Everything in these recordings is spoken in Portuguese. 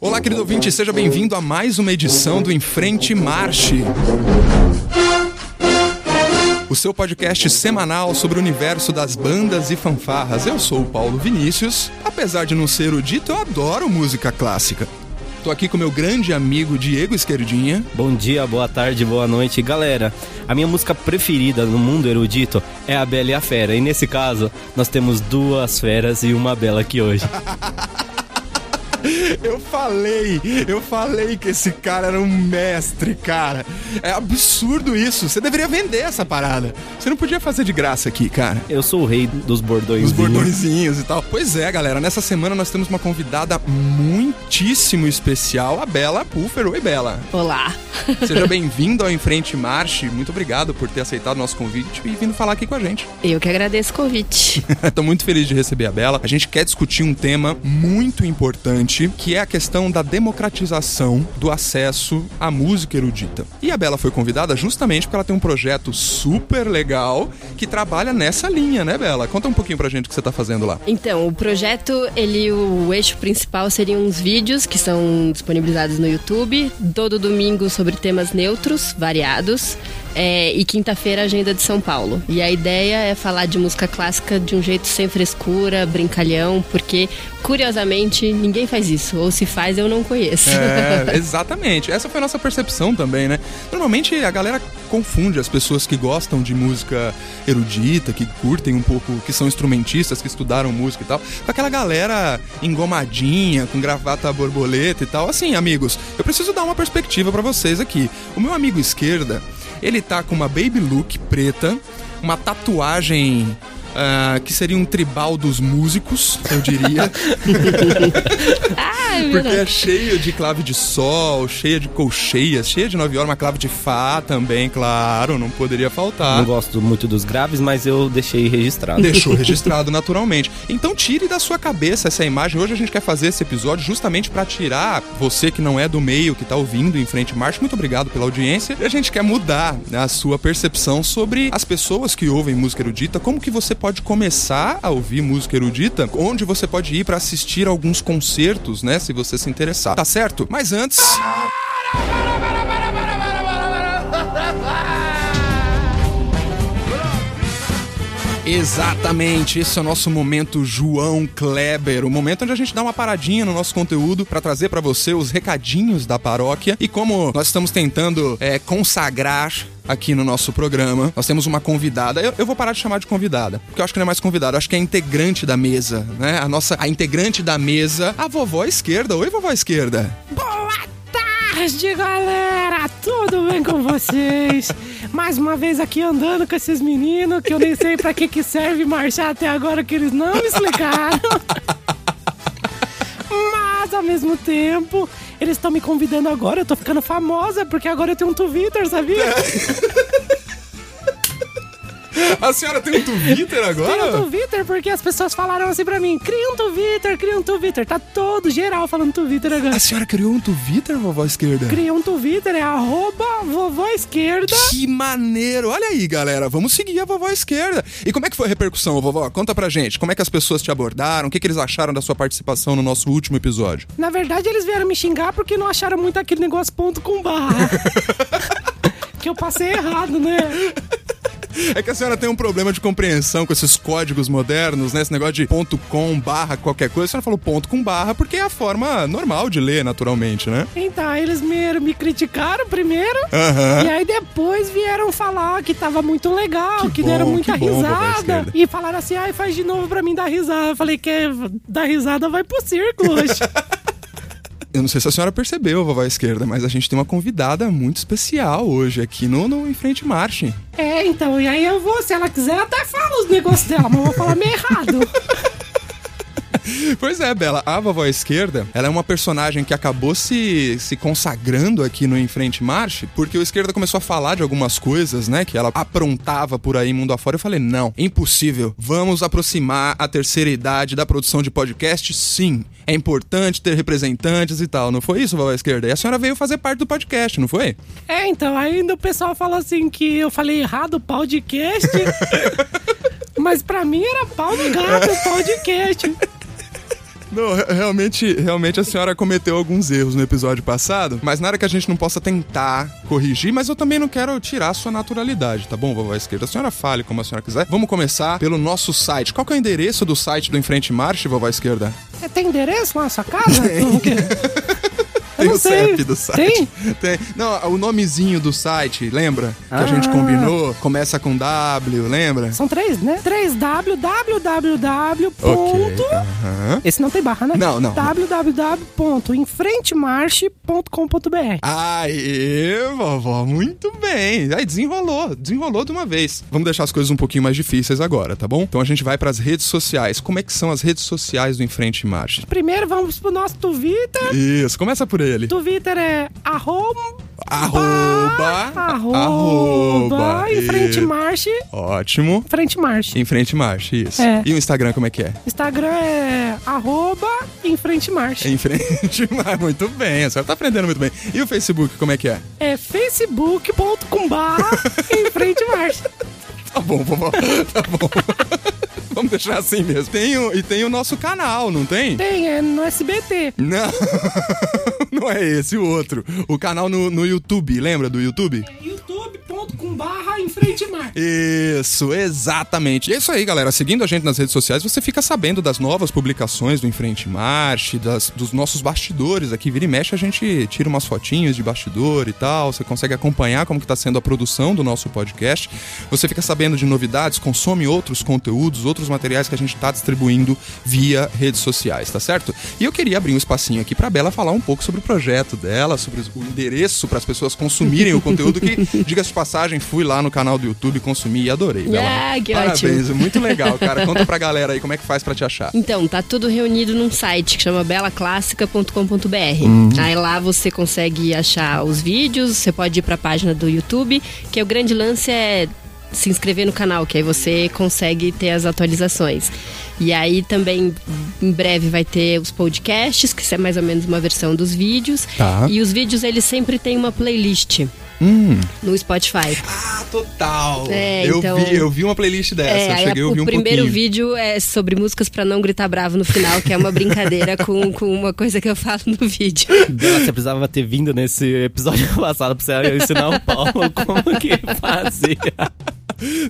Olá, querido ouvinte, seja bem-vindo a mais uma edição do Em Frente Marche. O seu podcast semanal sobre o universo das bandas e fanfarras. Eu sou o Paulo Vinícius. Apesar de não ser erudito, eu adoro música clássica. Tô aqui com meu grande amigo Diego Esquerdinha. Bom dia, boa tarde, boa noite. Galera, a minha música preferida no mundo erudito é a Bela e a Fera. E nesse caso, nós temos duas feras e uma bela aqui hoje. Eu falei, eu falei que esse cara era um mestre, cara. É absurdo isso. Você deveria vender essa parada. Você não podia fazer de graça aqui, cara. Eu sou o rei dos bordões. Os bordõezinhos e tal. Pois é, galera. Nessa semana nós temos uma convidada muitíssimo especial, a Bela Puffer. Oi, Bela. Olá. Seja bem-vindo ao Em Frente Marche. Muito obrigado por ter aceitado o nosso convite e vindo falar aqui com a gente. Eu que agradeço o convite. Tô muito feliz de receber a Bela. A gente quer discutir um tema muito importante que é a questão da democratização do acesso à música erudita. E a Bela foi convidada justamente porque ela tem um projeto super legal que trabalha nessa linha, né, Bela? Conta um pouquinho pra gente o que você tá fazendo lá. Então, o projeto, ele, o eixo principal seriam uns vídeos que são disponibilizados no YouTube, todo domingo sobre temas neutros, variados. É, e quinta-feira agenda de São Paulo. E a ideia é falar de música clássica de um jeito sem frescura, brincalhão, porque curiosamente ninguém faz isso, ou se faz eu não conheço. É, exatamente. Essa foi a nossa percepção também, né? Normalmente a galera confunde as pessoas que gostam de música erudita, que curtem um pouco, que são instrumentistas, que estudaram música e tal, com aquela galera engomadinha, com gravata borboleta e tal. Assim, amigos, eu preciso dar uma perspectiva para vocês aqui. O meu amigo esquerda, ele tá com uma baby look preta, uma tatuagem Uh, que seria um tribal dos músicos, eu diria. ah, é Porque é cheio de clave de sol, cheia de colcheias, cheia de nove horas, uma clave de fá também, claro, não poderia faltar. Não gosto muito dos graves, mas eu deixei registrado. Deixou registrado naturalmente. Então tire da sua cabeça essa imagem. Hoje a gente quer fazer esse episódio justamente para tirar você que não é do meio, que tá ouvindo em frente marcha. Muito obrigado pela audiência. E a gente quer mudar a sua percepção sobre as pessoas que ouvem música erudita, como que você pode começar a ouvir música erudita, onde você pode ir para assistir alguns concertos, né, se você se interessar. Tá certo? Mas antes. Exatamente, esse é o nosso momento João Kleber, o momento onde a gente dá uma paradinha no nosso conteúdo para trazer para você os recadinhos da paróquia e como nós estamos tentando é, consagrar aqui no nosso programa. Nós temos uma convidada. Eu, eu, vou parar de chamar de convidada, porque eu acho que não é mais convidada, acho que é integrante da mesa, né? A nossa a integrante da mesa, a vovó esquerda. Oi, vovó esquerda. Boa tarde, galera! Tudo bem com vocês? Mais uma vez aqui andando com esses meninos que eu nem sei para que que serve marchar até agora que eles não me explicaram. Ao mesmo tempo, eles estão me convidando agora, eu tô ficando famosa porque agora eu tenho um Twitter, sabia? A senhora tem um Twitter agora? Tem um Twitter porque as pessoas falaram assim pra mim: cria um Twitter, cria um Twitter. Tá todo geral falando Twitter agora. A senhora criou um Twitter, vovó esquerda? Criei um Twitter, é arroba vovó esquerda. Que maneiro! Olha aí, galera, vamos seguir a vovó esquerda. E como é que foi a repercussão, vovó? Conta pra gente. Como é que as pessoas te abordaram? O que, que eles acharam da sua participação no nosso último episódio? Na verdade, eles vieram me xingar porque não acharam muito aquele negócio ponto com barra. que eu passei errado, né? É que a senhora tem um problema de compreensão com esses códigos modernos, né? Esse negócio de ponto com, barra, qualquer coisa. A senhora falou ponto com barra porque é a forma normal de ler, naturalmente, né? Então, eles me, me criticaram primeiro. Aham. E aí depois vieram falar que tava muito legal, que, Que deram bom, muita que risada. E falaram assim, ai, faz de novo pra mim dar risada. Eu falei que dar risada vai pro circo hoje. Eu não sei se a senhora percebeu, vovó esquerda, mas a gente tem uma convidada muito especial hoje aqui no, no Em Frente Marche. é, então, e aí eu vou, se ela quiser, até falo os negócios dela, mas eu vou falar meio errado. Pois é, Bela, a vovó esquerda, ela é uma personagem que acabou se, se consagrando aqui no Em Frente Marche, porque o esquerda começou a falar de algumas coisas, né, que ela aprontava por aí mundo afora. Eu falei, não, impossível. Vamos aproximar a terceira idade da produção de podcast, sim. É importante ter representantes e tal. Não foi isso, vovó esquerda? E a senhora veio fazer parte do podcast, não foi? É, então, ainda o pessoal falou assim que eu falei errado podcast. mas pra mim era pau no gato, podcast. Não, re- realmente, realmente a senhora cometeu alguns erros no episódio passado, mas nada que a gente não possa tentar corrigir, mas eu também não quero tirar a sua naturalidade, tá bom, vovó esquerda? A senhora fale como a senhora quiser. Vamos começar pelo nosso site. Qual que é o endereço do site do Enfrente Marche, vovó esquerda? É, Tem endereço lá na sua casa? Eu Tem o. CEP do site. Tem? Tem. Não, o nomezinho do site, lembra? Que a gente Ah. combinou. Começa com W, lembra? São três, né? Três www. Ok. Aham. Esse não tem barra, né? Não, não. www.enfrentemarche.com.br Aê, vovó, muito bem. Aí desenrolou, desenrolou de uma vez. Vamos deixar as coisas um pouquinho mais difíceis agora, tá bom? Então a gente vai pras redes sociais. Como é que são as redes sociais do Enfrente Marche? Primeiro vamos pro nosso Twitter. Isso, começa por ele. Twitter é arroba... Arroba. Arroba. Em frente marche. Ótimo. Frente marche. Em frente marche, isso. É. E o Instagram, como é que é? Instagram é arroba em frente marche. Em frente marche. Muito bem, a senhora tá aprendendo muito bem. E o Facebook, como é que é? É facebook.com barra em frente marche. Tá bom, vovó. Tá bom. Vamos deixar assim mesmo. Tem o, e tem o nosso canal, não tem? Tem, é no SBT. Não, não é esse, o outro. O canal no, no YouTube, lembra do YouTube? youtube.com barra em frente marche. Isso, exatamente. E é isso aí, galera. Seguindo a gente nas redes sociais, você fica sabendo das novas publicações do Enfrente Marche, das, dos nossos bastidores. Aqui, vira e mexe, a gente tira umas fotinhas de bastidor e tal. Você consegue acompanhar como que tá sendo a produção do nosso podcast. Você fica sabendo de novidades, consome outros conteúdos, outros materiais que a gente tá distribuindo via redes sociais, tá certo? E eu queria abrir um espacinho aqui pra Bela falar um pouco sobre o projeto dela, sobre o endereço para as pessoas consumirem o conteúdo que, diga-se de passagem, fui lá no canal do YouTube, consumi e adorei. Bela. Ah, que Parabéns, ótimo. muito legal, cara. Conta pra galera aí como é que faz pra te achar. Então, tá tudo reunido num site que chama belaclássica.com.br. Uhum. Aí lá você consegue achar os vídeos, você pode ir pra página do YouTube, que o grande lance é se inscrever no canal, que aí você consegue ter as atualizações. E aí também em breve vai ter os podcasts, que é mais ou menos uma versão dos vídeos. Tá. E os vídeos eles sempre têm uma playlist Hum. no Spotify. Ah, total. É, eu, então- vi, eu vi uma playlist dessa, É, eu aí cheguei a a- ouvir o um primeiro pouquinho. vídeo é sobre músicas pra não gritar bravo no final, que é uma brincadeira com, com uma coisa que eu falo no vídeo. Bela, você precisava ter vindo nesse episódio passado pra você ensinar o Paulo como que fazia.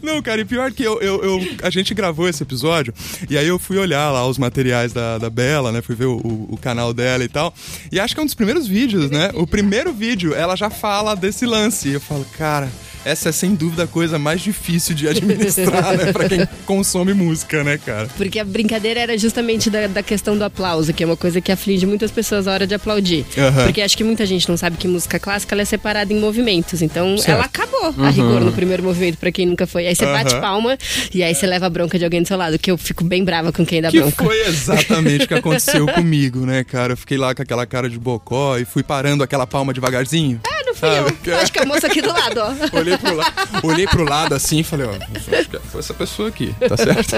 Não, cara, e pior que eu, eu, eu- a gente gravou esse episódio, e aí eu fui olhar lá os materiais da, da Bela, né? Fui ver o, o- o canal dela e tal. E acho que é um dos primeiros vídeos, né? O primeiro vídeo, ela já fala desse lance. E eu falo, cara, essa é sem dúvida a coisa mais difícil de administrar, né? Pra quem consome música, né, cara? Porque a brincadeira era justamente da, da questão do aplauso, que é uma coisa que aflige muitas pessoas na hora de aplaudir. Aham. Porque acho que muita gente não sabe que música clássica é separada em movimentos. Então Certo. ela acabou a rigor no primeiro movimento, pra quem nunca foi. Aí você bate Aham. palma e aí você leva a bronca de alguém do seu lado, que eu fico bem brava com quem dá Que bronca. foi exatamente o que aconteceu comigo, né, cara? Eu fiquei lá com aquela cara de bocó e fui parando aquela palma devagarzinho. Ah, fui Sabe? eu. Acho que a moça aqui do lado, ó. Olhei pro, la... Olhei pro lado assim e falei, ó, acho que foi essa pessoa aqui, tá certo?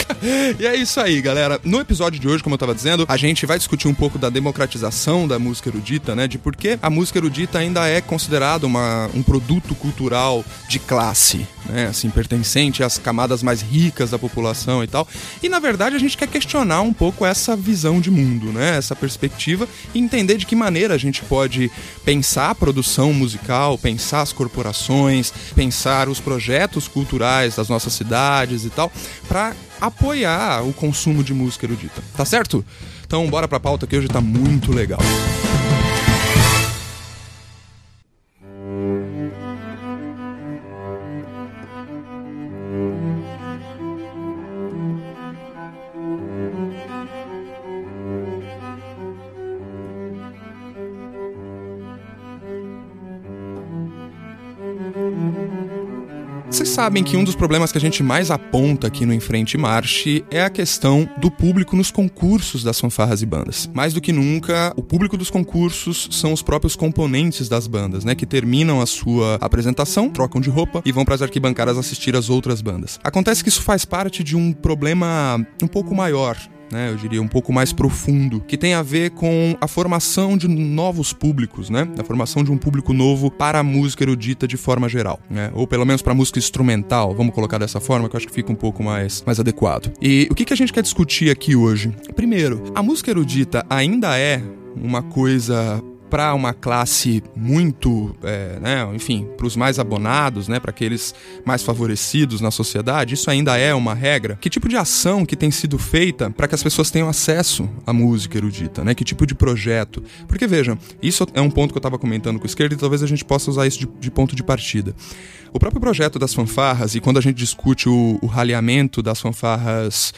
e é isso aí, galera. No episódio de hoje, como eu tava dizendo, a gente vai discutir um pouco da democratização da música erudita, né? De por que a música erudita ainda é considerada uma, um produto cultural de classe, né? Assim, pertencente às camadas mais ricas da população e tal. E na verdade a gente quer questionar um pouco essa visão de mundo, né? Essa perspectiva e entender de que maneira a gente pode pensar a produção musical, pensar as corporações, pensar os projetos culturais das nossas cidades e tal, para apoiar o consumo de música erudita. Tá certo? Então bora pra pauta que hoje tá muito legal. Vocês sabem que um dos problemas que a gente mais aponta aqui no Enfrente Marche é a questão do público nos concursos das fanfarras e bandas. Mais do que nunca, o público dos concursos são os próprios componentes das bandas, né? Que terminam a sua apresentação, trocam de roupa e vão para as arquibancadas assistir as outras bandas. Acontece que isso faz parte de um problema um pouco maior né? Eu diria um pouco mais profundo, que tem a ver com a formação de novos públicos, né? A formação de um público novo para a música erudita de forma geral, né? Ou pelo menos para a música instrumental, vamos colocar dessa forma, que eu acho que fica um pouco mais, mais adequado. E o que, que a gente quer discutir aqui hoje? Primeiro, a música erudita ainda é uma coisa para uma classe muito, é, né, enfim, para os mais abonados, né, para aqueles mais favorecidos na sociedade, isso ainda é uma regra. Que tipo de ação que tem sido feita para que as pessoas tenham acesso à música erudita, né? Que tipo de projeto? Porque vejam, isso é um ponto que eu estava comentando com o esquerdo e talvez a gente possa usar isso de, de, ponto de partida. O próprio projeto das fanfarras e quando a gente discute o, o raleamento das fanfarras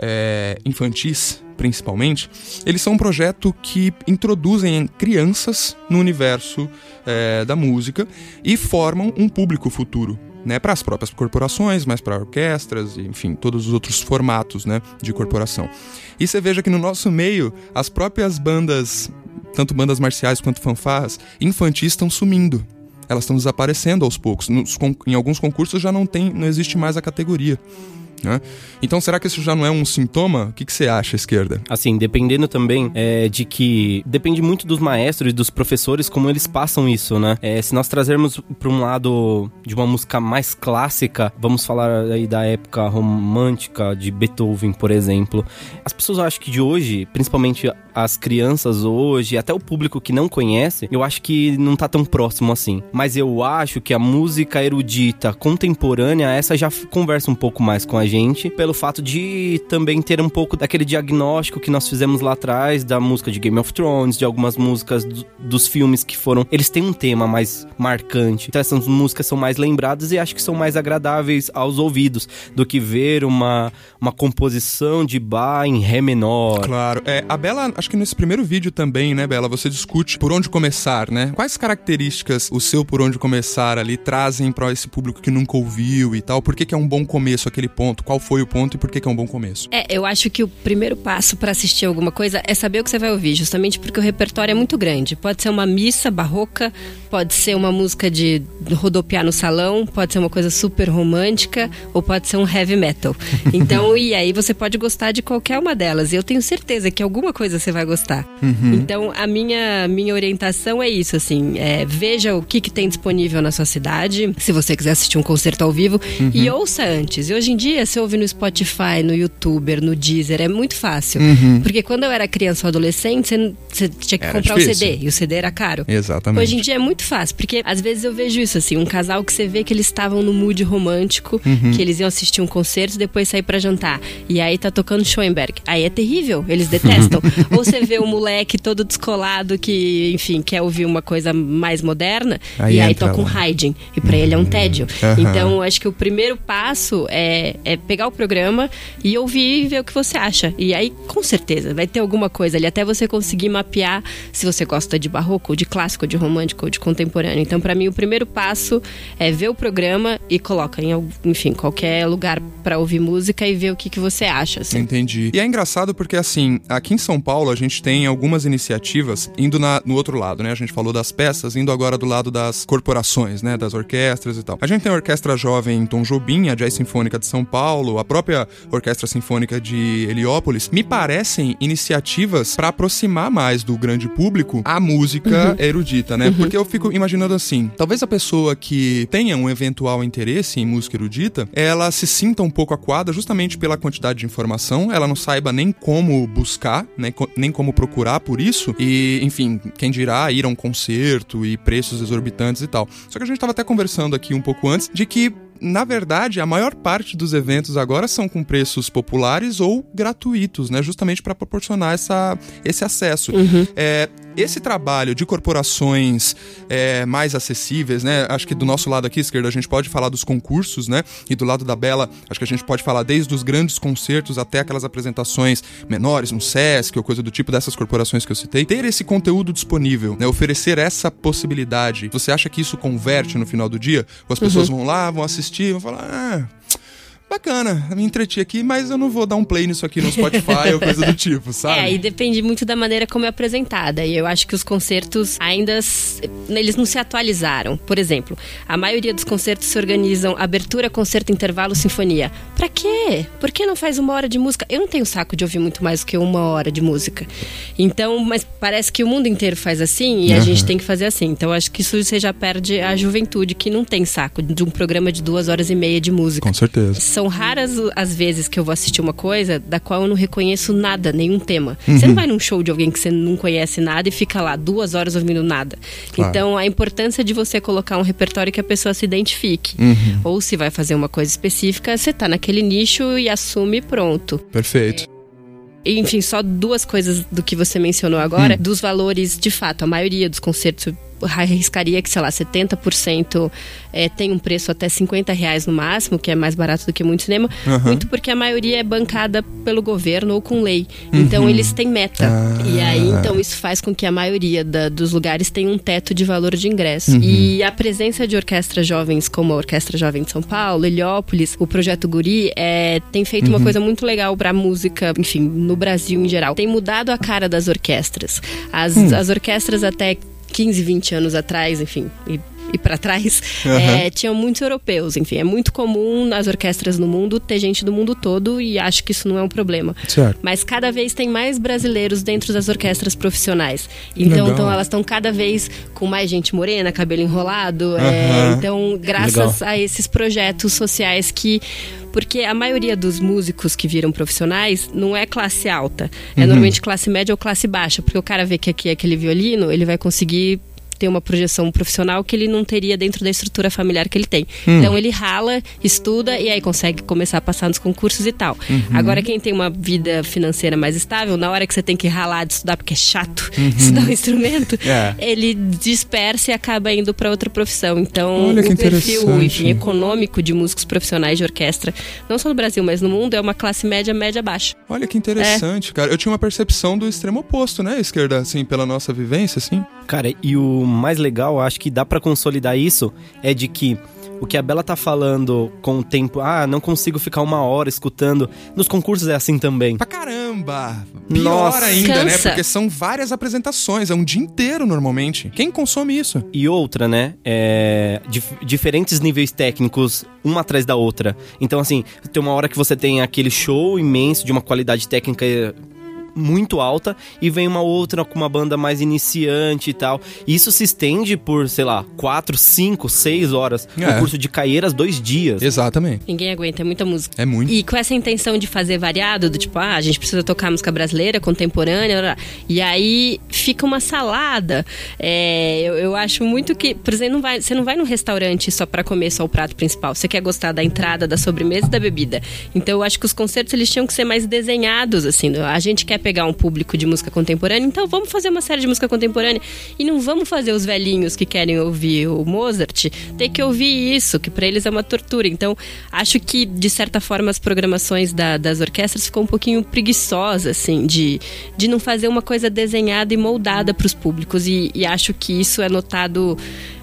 é, infantis, principalmente, eles são um projeto que introduzem crianças no universo é, da música e formam um público futuro. Né, para as próprias corporações, mas para orquestras, enfim, todos os outros formatos né, de corporação. E você veja que no nosso meio, as próprias bandas, tanto bandas marciais quanto fanfarras, infantis estão sumindo. Elas estão desaparecendo aos poucos. Nos, em alguns concursos já não tem, não existe mais a categoria. Né? Então, será que isso já não é um sintoma? O que, que você acha, esquerda? Assim, dependendo também é, de que. Depende muito dos maestros e dos professores como eles passam isso, né? É, se nós trazermos para um lado de uma música mais clássica, vamos falar aí da época romântica de Beethoven, por exemplo. As pessoas acham que de hoje, principalmente as crianças hoje, até o público que não conhece, eu acho que não tá tão próximo assim. Mas eu acho que a música erudita contemporânea, essa já conversa um pouco mais com a gente, pelo fato de também ter um pouco daquele diagnóstico que nós fizemos lá atrás da música de Game of Thrones, de algumas músicas do, dos filmes que foram. Eles têm um tema mais marcante. Então essas músicas são mais lembradas e acho que são mais agradáveis aos ouvidos do que ver uma, uma composição de Bach em Ré menor. Claro. É, a Bela acho que nesse primeiro vídeo também, né, Bela, você discute por onde começar, né? Quais características o seu por onde começar ali trazem para esse público que nunca ouviu e tal? Por que, que é um bom começo aquele ponto? Qual foi o ponto e por que, que é um bom começo? É, eu acho que o primeiro passo para assistir alguma coisa é saber o que você vai ouvir, justamente porque o repertório é muito grande. Pode ser uma missa barroca, pode ser uma música de rodopiar no salão, pode ser uma coisa super romântica ou pode ser um heavy metal. Então, e aí você pode gostar de qualquer uma delas. E eu tenho certeza que alguma coisa você vai gostar. Uhum. Então, a minha, minha orientação é isso, assim, é, veja o que, que tem disponível na sua cidade, se você quiser assistir um concerto ao vivo, uhum. e ouça antes. E hoje em dia, você ouve no Spotify, no YouTuber, no Deezer, é muito fácil. Uhum. Porque quando eu era criança ou adolescente, você, você tinha que era comprar difícil. o CD, e o CD era caro. Exatamente. Hoje em dia é muito fácil, porque às vezes eu vejo isso, assim, um casal que você vê que eles estavam no mood romântico, uhum. que eles iam assistir um concerto e depois sair para jantar. E aí tá tocando Schoenberg. Aí é terrível, eles detestam. ou você vê o moleque todo descolado que, enfim, quer ouvir uma coisa mais moderna aí e aí toca um Haydn. E para uhum. ele é um tédio. Uhum. Então, acho que o primeiro passo é, é pegar o programa e ouvir e ver o que você acha. E aí, com certeza, vai ter alguma coisa ali até você conseguir mapear se você gosta de barroco, ou de clássico, ou de romântico, ou de contemporâneo. Então, para mim, o primeiro passo é ver o programa e coloca em, enfim, qualquer lugar para ouvir música e ver o que, que você acha. Assim. Entendi. E é engraçado porque, assim, aqui em São Paulo a gente tem algumas iniciativas indo na, no outro lado, né? A gente falou das peças, indo agora do lado das corporações, né? Das orquestras e tal. A gente tem a Orquestra Jovem em Tom Jobim, a Jazz Sinfônica de São Paulo, a própria Orquestra Sinfônica de Heliópolis. Me parecem iniciativas para aproximar mais do grande público a música uhum. erudita, né? Uhum. Porque eu fico imaginando assim, talvez a pessoa que tenha um eventual interesse em música erudita, ela se sinta um pouco aquada justamente pela quantidade de informação, ela não saiba nem como buscar, né? nem como procurar por isso. E, enfim, quem dirá ir a um concerto e preços exorbitantes e tal. Só que a gente estava até conversando aqui um pouco antes de que na verdade, a maior parte dos eventos agora são com preços populares ou gratuitos, né? Justamente para proporcionar essa, esse acesso. Uhum. É, esse trabalho de corporações é, mais acessíveis, né? Acho que do nosso lado aqui, esquerda, a gente pode falar dos concursos, né? E do lado da Bela, acho que a gente pode falar desde os grandes concertos até aquelas apresentações menores no SESC ou coisa do tipo dessas corporações que eu citei. Ter esse conteúdo disponível, né? Oferecer essa possibilidade. Você acha que isso converte no final do dia? Ou as pessoas uhum. vão lá, vão assistir, vão falar, ah bacana, me entreti aqui, mas eu não vou dar um play nisso aqui no Spotify ou coisa do tipo, sabe? É, e depende muito da maneira como é apresentada. E eu acho que os concertos ainda eles não se atualizaram. Por exemplo, a maioria dos concertos se organizam abertura, concerto, intervalo, sinfonia. Pra quê? Por que não faz uma hora de música? Eu não tenho saco de ouvir muito mais do que uma hora de música. Então, mas parece que o mundo inteiro faz assim e uhum. a gente tem que fazer assim. Então, acho que isso você já perde a juventude que não tem saco de um programa de duas horas e meia de música. Com certeza. São raras as vezes que eu vou assistir uma coisa da qual eu não reconheço nada, nenhum tema. Uhum. Você não vai num show de alguém que você não conhece nada e fica lá duas horas ouvindo nada. Claro. Então, a importância de você colocar um repertório que a pessoa se identifique. Uhum. Ou se vai fazer uma coisa específica, você tá naquele nicho e assume pronto. Perfeito enfim, só duas coisas do que você mencionou agora, hum. dos valores, de fato, a maioria dos concertos arriscaria que, sei lá, 70% é, tem um preço até 50 reais no máximo, que é mais barato do que muito cinema, uhum. muito porque a maioria é bancada pelo governo ou com lei. Uhum. Então eles têm meta. Ah. E aí, então, isso faz com que a maioria da, dos lugares tenha um teto de valor de ingresso. Uhum. E a presença de orquestras jovens, como a Orquestra Jovem de São Paulo, Heliópolis, o Projeto Guri, é, tem feito uma uhum. coisa muito legal pra música, enfim, no Brasil em geral. Tem mudado a cara das orquestras. As, hum. as orquestras até 15, 20 anos atrás, enfim, e e para trás, uhum. é, tinham muitos europeus. Enfim, é muito comum nas orquestras no mundo ter gente do mundo todo e acho que isso não é um problema. Certo. Mas cada vez tem mais brasileiros dentro das orquestras profissionais. Então, então elas estão cada vez com mais gente morena, cabelo enrolado. Uhum. É, então, graças Legal. a esses projetos sociais que porque a maioria dos músicos que viram profissionais não é classe alta, é uhum. normalmente classe média ou classe baixa, porque o cara vê que aqui é aquele violino, ele vai conseguir ter uma projeção profissional que ele não teria dentro da estrutura familiar que ele tem. Hum. Então ele rala, estuda e aí consegue começar a passar nos concursos e tal. Uhum. Agora quem tem uma vida financeira mais estável, na hora que você tem que ralar de estudar porque é chato uhum. estudar um instrumento, é. ele dispersa e acaba indo para outra profissão. Então Olha o perfil enfim, econômico de músicos profissionais de orquestra, não só no Brasil, mas no mundo, é uma classe média, média baixa. Olha que interessante, é. cara. Eu tinha uma percepção do extremo oposto, né, esquerda, assim, pela nossa vivência, assim. Cara, e o mais legal, acho que dá para consolidar isso, é de que o que a Bela tá falando com o tempo, ah, não consigo ficar uma hora escutando. Nos concursos é assim também. Pra caramba! Pior Nossa. ainda, né? Cansa. né? Porque são várias apresentações, é um dia inteiro normalmente. Quem consome isso? E outra, né? É, dif diferentes níveis técnicos, uma atrás da outra. Então, assim, tem uma hora que você tem aquele show imenso de uma qualidade técnica muito alta e vem uma outra com uma banda mais iniciante e tal. Isso se estende por, sei lá, 4, 5, 6 horas. É. O curso de Caieiras, dois dias. Exatamente. Ninguém aguenta, é muita música. É muito. E com essa intenção de fazer variado, do tipo, ah, a gente precisa tocar música brasileira, contemporânea, e aí fica uma salada. É, eu, eu, acho muito que, por exemplo, não vai, você não vai num restaurante só para comer só o prato principal. Você quer gostar da entrada, da sobremesa e da bebida. Então eu acho que os concertos eles tinham que ser mais desenhados, assim. A gente quer pegar um público de música contemporânea, então vamos fazer uma série de música contemporânea e não vamos fazer os velhinhos que querem ouvir o Mozart ter que ouvir isso, que para eles é uma tortura. Então, acho que de certa forma as programações da, das orquestras ficou um pouquinho preguiçosas, assim, de, de não fazer uma coisa desenhada e moldada para os públicos e, e acho que isso é notado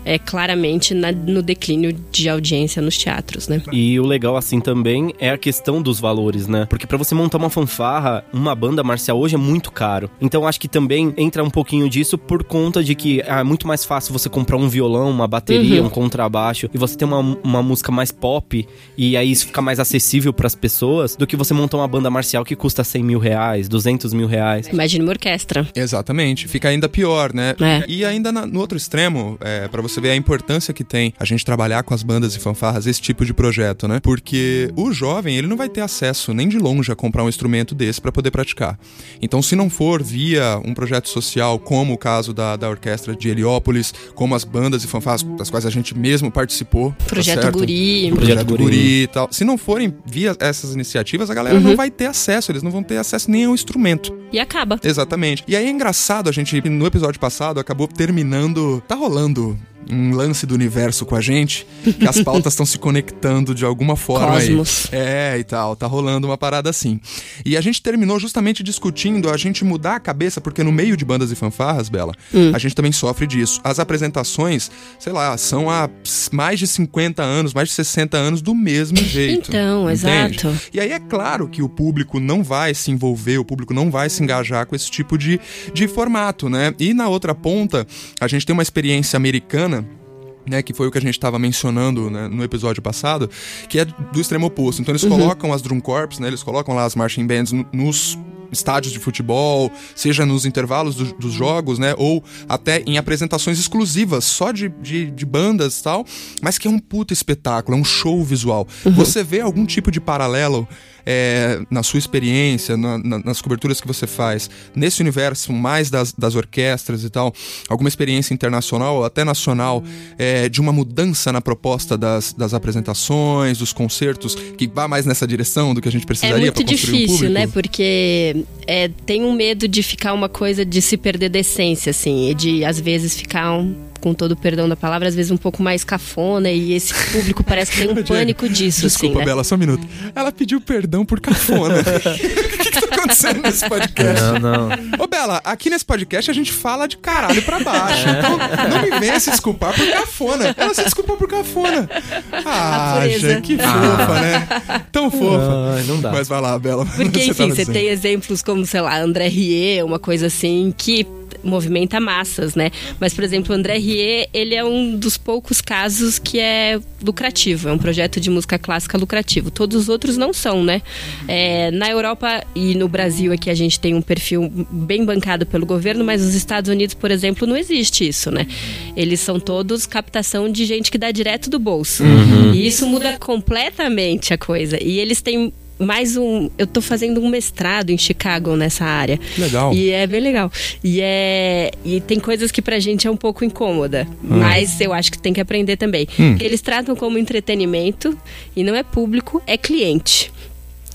é, claramente na, no declínio de audiência nos teatros, né? E o legal, assim, também é a questão dos valores, né? Porque para você montar uma fanfarra, uma banda marcial hoje é muito caro. Então acho que também entra um pouquinho disso por conta de que ah, é muito mais fácil você comprar um violão, uma bateria, uhum. um contrabaixo e você ter uma, uma música mais pop e aí isso fica mais acessível para as pessoas do que você montar uma banda marcial que custa 100 mil reais, 200 mil reais. Imagine uma orquestra. Exatamente. Fica ainda pior, né? É. E ainda na, no outro extremo, é, para você você vê a importância que tem a gente trabalhar com as bandas e fanfarras esse tipo de projeto, né? Porque o jovem, ele não vai ter acesso nem de longe a comprar um instrumento desse para poder praticar. Então, se não for via um projeto social, como o caso da, da orquestra de Heliópolis, como as bandas e fanfarras das quais a gente mesmo participou. Tá projeto tá Guri. Projeto, Projeto Guri. Guri e tal. Se não forem via essas iniciativas, a galera uhum. não vai ter acesso, eles não vão ter acesso nem ao instrumento. E acaba. Exatamente. E aí é engraçado, a gente, no episódio passado, acabou terminando. Tá rolando um lance do universo com a gente, que as pautas estão se conectando de alguma forma Cosmos. aí. É, e tal, tá rolando uma parada assim. E a gente terminou justamente discutindo a gente mudar a cabeça, porque no meio de bandas e fanfarras, Bela, Hum. a gente também sofre disso. As apresentações, sei lá, são há mais de 50 anos, mais de 60 anos do mesmo jeito. Então, entende? exato. E aí é claro que o público não vai se envolver, o público não vai se engajar com esse tipo de, de formato, né? E na outra ponta, a gente tem uma experiência americana né, que foi o que a gente estava mencionando né, no episódio passado, que é do extremo oposto. Então eles colocam as drum corps, né, eles colocam lá as marching bands no- nos estádios de futebol, seja nos intervalos do- dos jogos, né, ou até em apresentações exclusivas só de, de, de bandas e tal, mas que é um puta espetáculo, é um show visual. Você vê algum tipo de paralelo é, na sua experiência, na- na- nas coberturas que você faz, nesse universo mais das, das orquestras e tal, alguma experiência internacional ou até nacional é, de uma mudança na proposta das, das apresentações, dos concertos, que vá mais nessa direção do que a gente É precisaria muito para construir um difícil, público? né? Porque é, tem um medo de ficar uma coisa de se perder da essência, assim, e de às vezes ficar um, com todo o perdão da palavra, às vezes um pouco mais cafona, e esse público parece que tem um Diego, pânico disso, Desculpa, assim, né? Bela, só um minuto. Ela pediu perdão por cafona. o que, que tá acontecendo nesse podcast? Não, não. Ô, Bela, aqui nesse podcast a gente fala de caralho pra baixo. Então não me venha se desculpar por cafona. Ela se desculpou por cafona. Ah, gente, que fofa, né? Tão fofa. Ai, não dá. Mas vai lá, Bela. Porque, enfim, tava você dizendo. tem exemplos como, sei lá, André Rie, uma coisa assim, que movimenta massas, né? Mas, por exemplo, o André Rie, ele é um dos poucos casos que é lucrativo, é um projeto de música clássica lucrativo. Todos os outros não são, né? É, na Europa e no Brasil aqui a gente tem um perfil bem bancado pelo governo, mas nos Estados Unidos, por exemplo, não existe isso, né? Eles são todos captação de gente que dá direto do bolso. E isso muda completamente a coisa. E eles têm mais um. Eu tô fazendo um mestrado em Chicago nessa área. Legal. E é bem legal. E é. E tem coisas que pra gente é um pouco incômoda. Mas eu acho que tem que aprender também. Porque eles tratam como entretenimento e não é público, é cliente.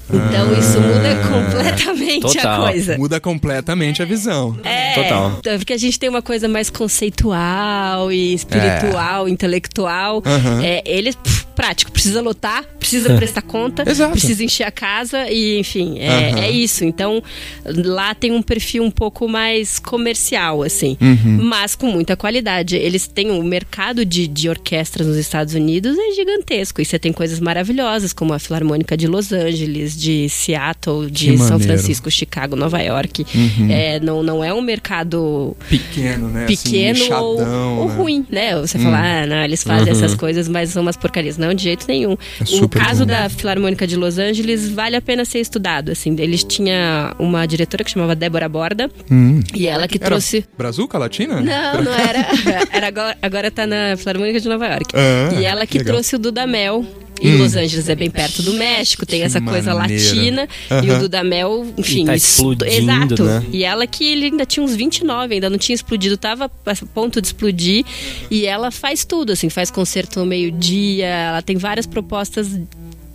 Então isso muda completamente Total. a coisa. Muda completamente a visão. É, Total. Porque a gente tem uma coisa mais conceitual e espiritual, intelectual. Aham. É, ele, pff, prático, precisa lotar, precisa prestar conta, Exato. precisa encher a casa e, enfim, é, Aham. é isso. Então, lá tem um perfil um pouco mais comercial, assim, Uhum. mas com muita qualidade. Eles têm um mercado de, de orquestras nos Estados Unidos é gigantesco. E você tem coisas maravilhosas, como a Filarmônica de Los Angeles, de Seattle, de Que São maneiro. Uhum. Francisco, Chicago, Nova York. É, não, não é um mercado Pequeno, né? pequeno assim, ou, né? ruim, né? Você fala, ah, não, eles fazem essas coisas, mas são umas porcarias. Não, de jeito nenhum. É o caso bom. da Filarmônica de Los Angeles vale a pena ser estudado, assim. Eles tinha uma diretora que chamava Débora Borda, Hum. e ela que Era trouxe... Brazuca Latina? Não, não era. Era agora, agora tá na Filarmônica de Nova York. Ah, e ela que legal. trouxe o Dudamel. E Los Angeles é bem perto do México, tem Que essa coisa maneiro. latina. E Aham. o Dudamel, enfim, tá isso- explodindo, Exato. né? E ela que ele ainda tinha uns 29, ainda não tinha explodido, tava a ponto de explodir. E ela faz tudo, assim, faz concerto no meio-dia, ela tem várias propostas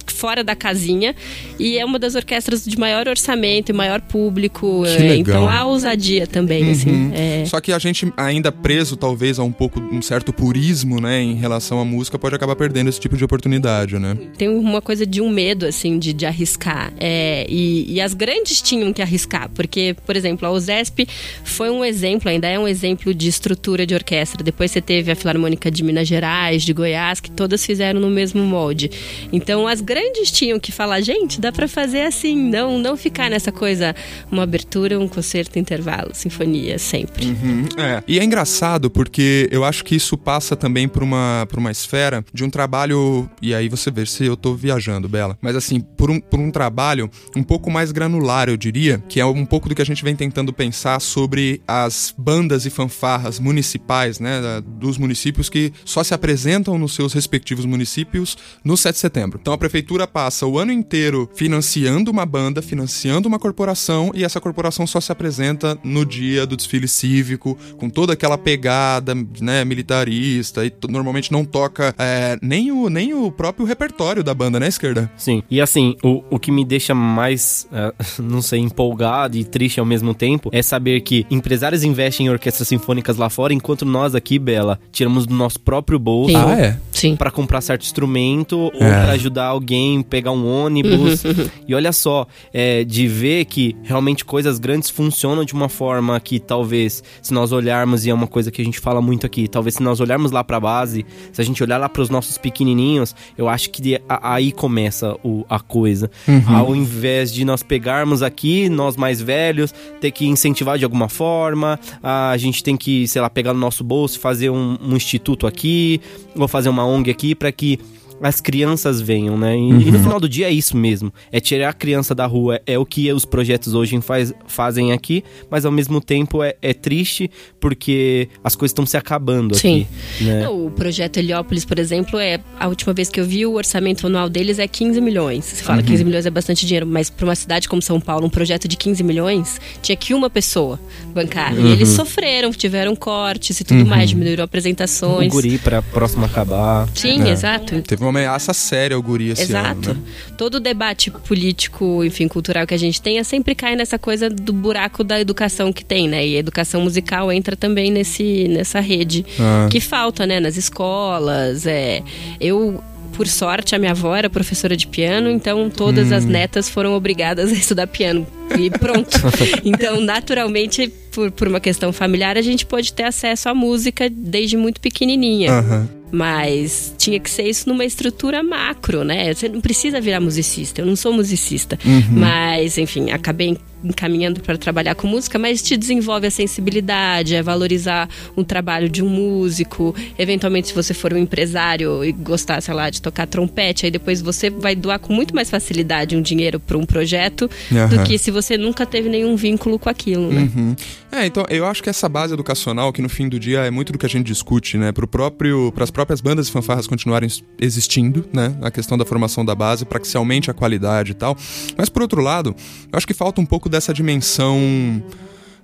fora da casinha e é uma das orquestras de maior orçamento e maior público. É, legal. então há ousadia também, assim. é. Só que a gente ainda preso, talvez, a um pouco, um certo purismo, né, em relação à música, pode acabar perdendo esse tipo de oportunidade, né? Tem uma coisa de um medo, assim, de, de arriscar. É, e, e as grandes tinham que arriscar, porque, por exemplo, a USESP foi um exemplo, ainda é um exemplo de estrutura de orquestra. Depois você teve a Filarmônica de Minas Gerais, de Goiás, que todas fizeram no mesmo molde. Então as grandes tinham que falar, gente, dá pra fazer assim, não, não ficar nessa coisa, uma abertura, um concerto, intervalo, sinfonia, sempre. Uhum, é. E é engraçado porque eu acho que isso passa também por uma, por uma esfera de um trabalho. E aí você vê se eu tô viajando, Bela. Mas assim, por um, por um trabalho um pouco mais granular, eu diria, que é um pouco do que a gente vem tentando pensar sobre as bandas e fanfarras municipais, né? da- Dos municípios que só se apresentam nos seus respectivos municípios no 7 de setembro. Então a prefeitura prefeitura passa o ano inteiro financiando uma banda, financiando uma corporação e essa corporação só se apresenta no dia do desfile cívico, com toda aquela pegada, né, militarista e normalmente não toca é, nem, o, nem o próprio repertório da banda, né, esquerda? Sim. E assim, o, o que me deixa mais, uh, não sei, empolgado e triste ao mesmo tempo é saber que empresários investem em orquestras sinfônicas lá fora, enquanto nós aqui, Bela, tiramos do nosso próprio bolso. Sim. Ah, é? Sim. Pra comprar certo instrumento ou É. pra ajudar alguém pegar um ônibus. Uhum, E olha só, é, de ver que realmente coisas grandes funcionam de uma forma que talvez, se nós olharmos, e é uma coisa que a gente fala muito aqui, talvez se nós olharmos lá pra base, se a gente olhar lá pros nossos pequenininhos, eu acho que a- aí começa o- a coisa. Ao invés de nós pegarmos aqui, nós mais velhos, ter que incentivar de alguma forma, a gente tem que, sei lá, pegar no nosso bolso e fazer um, um instituto aqui, ou fazer uma ONG aqui para que as crianças venham, né? E, e no final do dia é isso mesmo. É tirar a criança da rua. É o que os projetos hoje faz, fazem aqui, mas ao mesmo tempo é, é triste porque as coisas estão se acabando Sim. aqui. Né? Não, o projeto Heliópolis, por exemplo, é a última vez que eu vi o orçamento anual deles é 15 milhões. Você fala 15 milhões é bastante dinheiro, mas para uma cidade como São Paulo, um projeto de 15 milhões, tinha que uma pessoa bancar. E eles sofreram, tiveram cortes e tudo mais, diminuíram O apresentações. guri pra próxima acabar. Sim, É. exato. Teve uma ameaça séria ao guri esse Exato. ano, né? Todo o debate político, enfim, cultural que a gente tem é sempre cai nessa coisa do buraco da educação que tem, né? E a educação musical entra também nesse, nessa rede Ah. que falta, né? Nas escolas. É. Eu. Por sorte, a minha avó era professora de piano, então todas as netas foram obrigadas a estudar piano. E pronto. então, naturalmente, por, por uma questão familiar, a gente pode ter acesso à música desde muito pequenininha. Aham. Mas tinha que ser isso numa estrutura macro, né? Você não precisa virar musicista, eu não sou musicista. Uhum. Mas, enfim, acabei encaminhando para trabalhar com música, mas te desenvolve a sensibilidade, é valorizar um trabalho de um músico. Eventualmente, se você for um empresário e gostar, sei lá, de tocar trompete, aí depois você vai doar com muito mais facilidade um dinheiro para um projeto do Aham. que se você nunca teve nenhum vínculo com aquilo, né? Uhum. É, então eu acho que essa base educacional, que no fim do dia é muito do que a gente discute, né, pro próprio, para as próprias bandas e fanfarras continuarem existindo, né, a questão da formação da base para que se aumente a qualidade e tal. Mas por outro lado, eu acho que falta um pouco dessa dimensão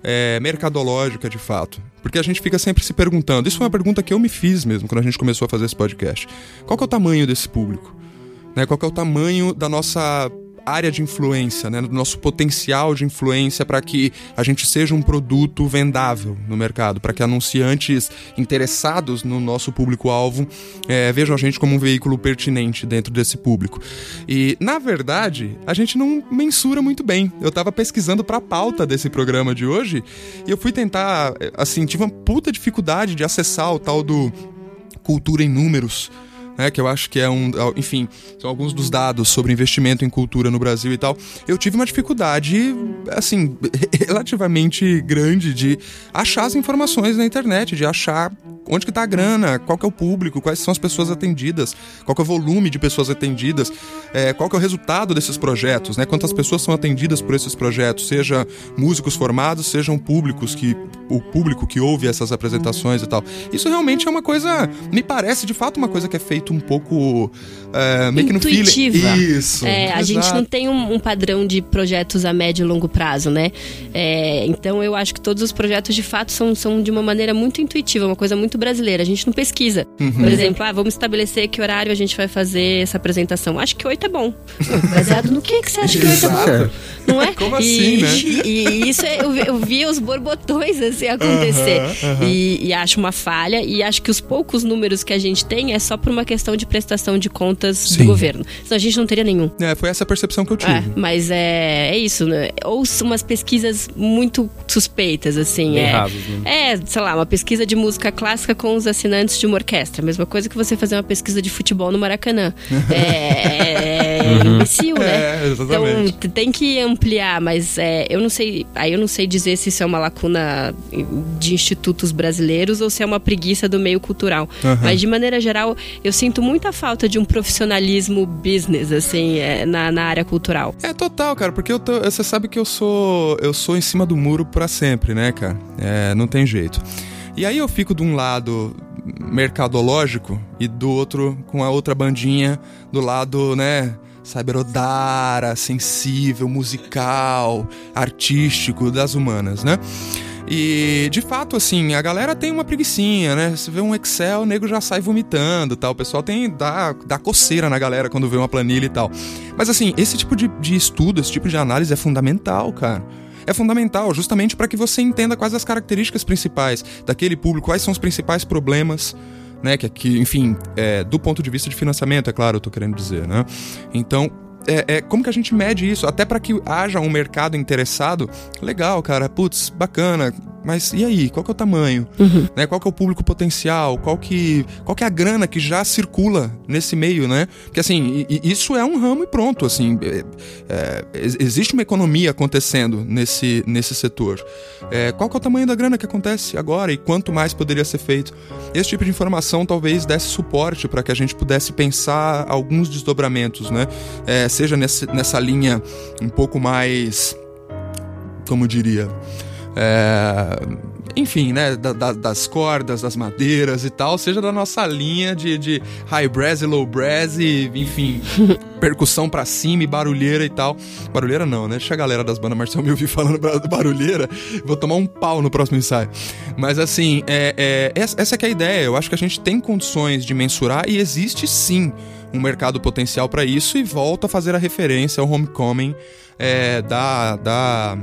é, mercadológica de fato. Porque a gente fica sempre se perguntando. Isso foi uma pergunta que eu me fiz mesmo quando a gente começou a fazer esse podcast. Qual é o tamanho desse público? né? Qual é o tamanho da nossa área de influência, né? do nosso potencial de influência para que a gente seja um produto vendável no mercado, para que anunciantes interessados no nosso público-alvo eh, vejam a gente como um veículo pertinente dentro desse público. E, na verdade, a gente não mensura muito bem. Eu tava pesquisando para a pauta desse programa de hoje e eu fui tentar, eh, assim, tive uma puta dificuldade de acessar o tal do cultura em números né, que eu acho que é um. Enfim, são alguns dos dados sobre investimento em cultura no Brasil e tal. Eu tive uma dificuldade, assim, relativamente grande de achar as informações na internet, de achar onde que tá a grana, qual que é o público, quais são as pessoas atendidas, qual que é o volume de pessoas atendidas, é, qual que é o resultado desses projetos, né? Quantas pessoas são atendidas por esses projetos, seja músicos formados, sejam públicos que o público que ouve essas apresentações e tal. Isso realmente é uma coisa, me parece de fato uma coisa que é feito um pouco é, meio que no feeling. Intuitiva. Isso. É, a gente não tem um, um padrão de projetos a médio e longo prazo, né? É, então eu acho que todos os projetos de fato são, são de uma maneira muito intuitiva, uma coisa muito brasileira. A gente não pesquisa. Uhum. Por exemplo, ah, vamos estabelecer que horário a gente vai fazer essa apresentação. Acho que oito é bom. Baseado no que, que você acha que oito é bom? Não é? Como e, assim, né? E, isso é, eu, vi- eu vi os borbotões assim acontecer. E, e acho uma falha. E acho que os poucos números que a gente tem é só por uma questão de prestação de contas Sim. do governo. Senão a gente não teria nenhum. É, foi essa percepção que eu tive. É, mas é, é isso, né? Ou umas pesquisas muito suspeitas, assim. Bem é, né? é, sei lá, uma pesquisa de música clássica com os assinantes de uma orquestra. Mesma coisa que você fazer uma pesquisa de futebol no Maracanã. É, é imbecil, né? É, exatamente. Então, tem que ampliar, mas é, eu não sei. Aí eu não sei dizer se isso é uma lacuna de institutos brasileiros ou se é uma preguiça do meio cultural. Aham. Mas de maneira geral, eu sinto muita falta de um profissionalismo business, assim, é, na, na área cultural. É total, cara, porque eu tô- você sabe que eu sou eu sou em cima do muro pra sempre, né, cara? É, não tem jeito. E aí eu fico de um lado mercadológico e do outro com a outra bandinha do lado, né, cyberodara, sensível, musical, artístico das humanas, né? E, de fato, assim, a galera tem uma preguiçinha, né? Você vê um Excel, o nego já sai vomitando tal. O pessoal tem. dá, dá coceira na galera quando vê uma planilha e tal. Mas, assim, esse tipo de, de estudo, esse tipo de análise é fundamental, cara é fundamental, justamente para que você entenda quais as características principais daquele público, quais são os principais problemas. Né, que, que enfim, é, do ponto de vista de financiamento, é claro, eu tô querendo dizer, né? Então, é, é, como que a gente mede isso? Até para que haja um mercado interessado, legal, cara, putz, bacana, mas e aí? Qual que é o tamanho? Uhum. Né? Qual que é o público potencial? Qual que, qual que é a grana que já circula nesse meio, né? Porque assim, isso é um ramo e pronto, assim, é, é, existe uma economia acontecendo nesse, nesse setor. É, qual que é o tamanho da grana que acontece agora e quanto mais poderia ser feito? Esse tipo de informação talvez desse suporte para que a gente pudesse pensar alguns desdobramentos, né? É, seja nessa, nessa linha um pouco mais, como diria, é, enfim, né, da, da, das cordas, das madeiras e tal, seja da nossa linha de, de high brass e low brass e, enfim, percussão pra cima e barulheira e tal. Barulheira não, né? Deixa a galera das bandas Marcel me ouvir falando barulheira, vou tomar um pau no próximo ensaio. Mas assim, é, é, essa é que é a ideia. Eu acho que a gente tem condições de mensurar e existe sim um mercado potencial para isso e volta a fazer a referência ao Homecoming é, da... da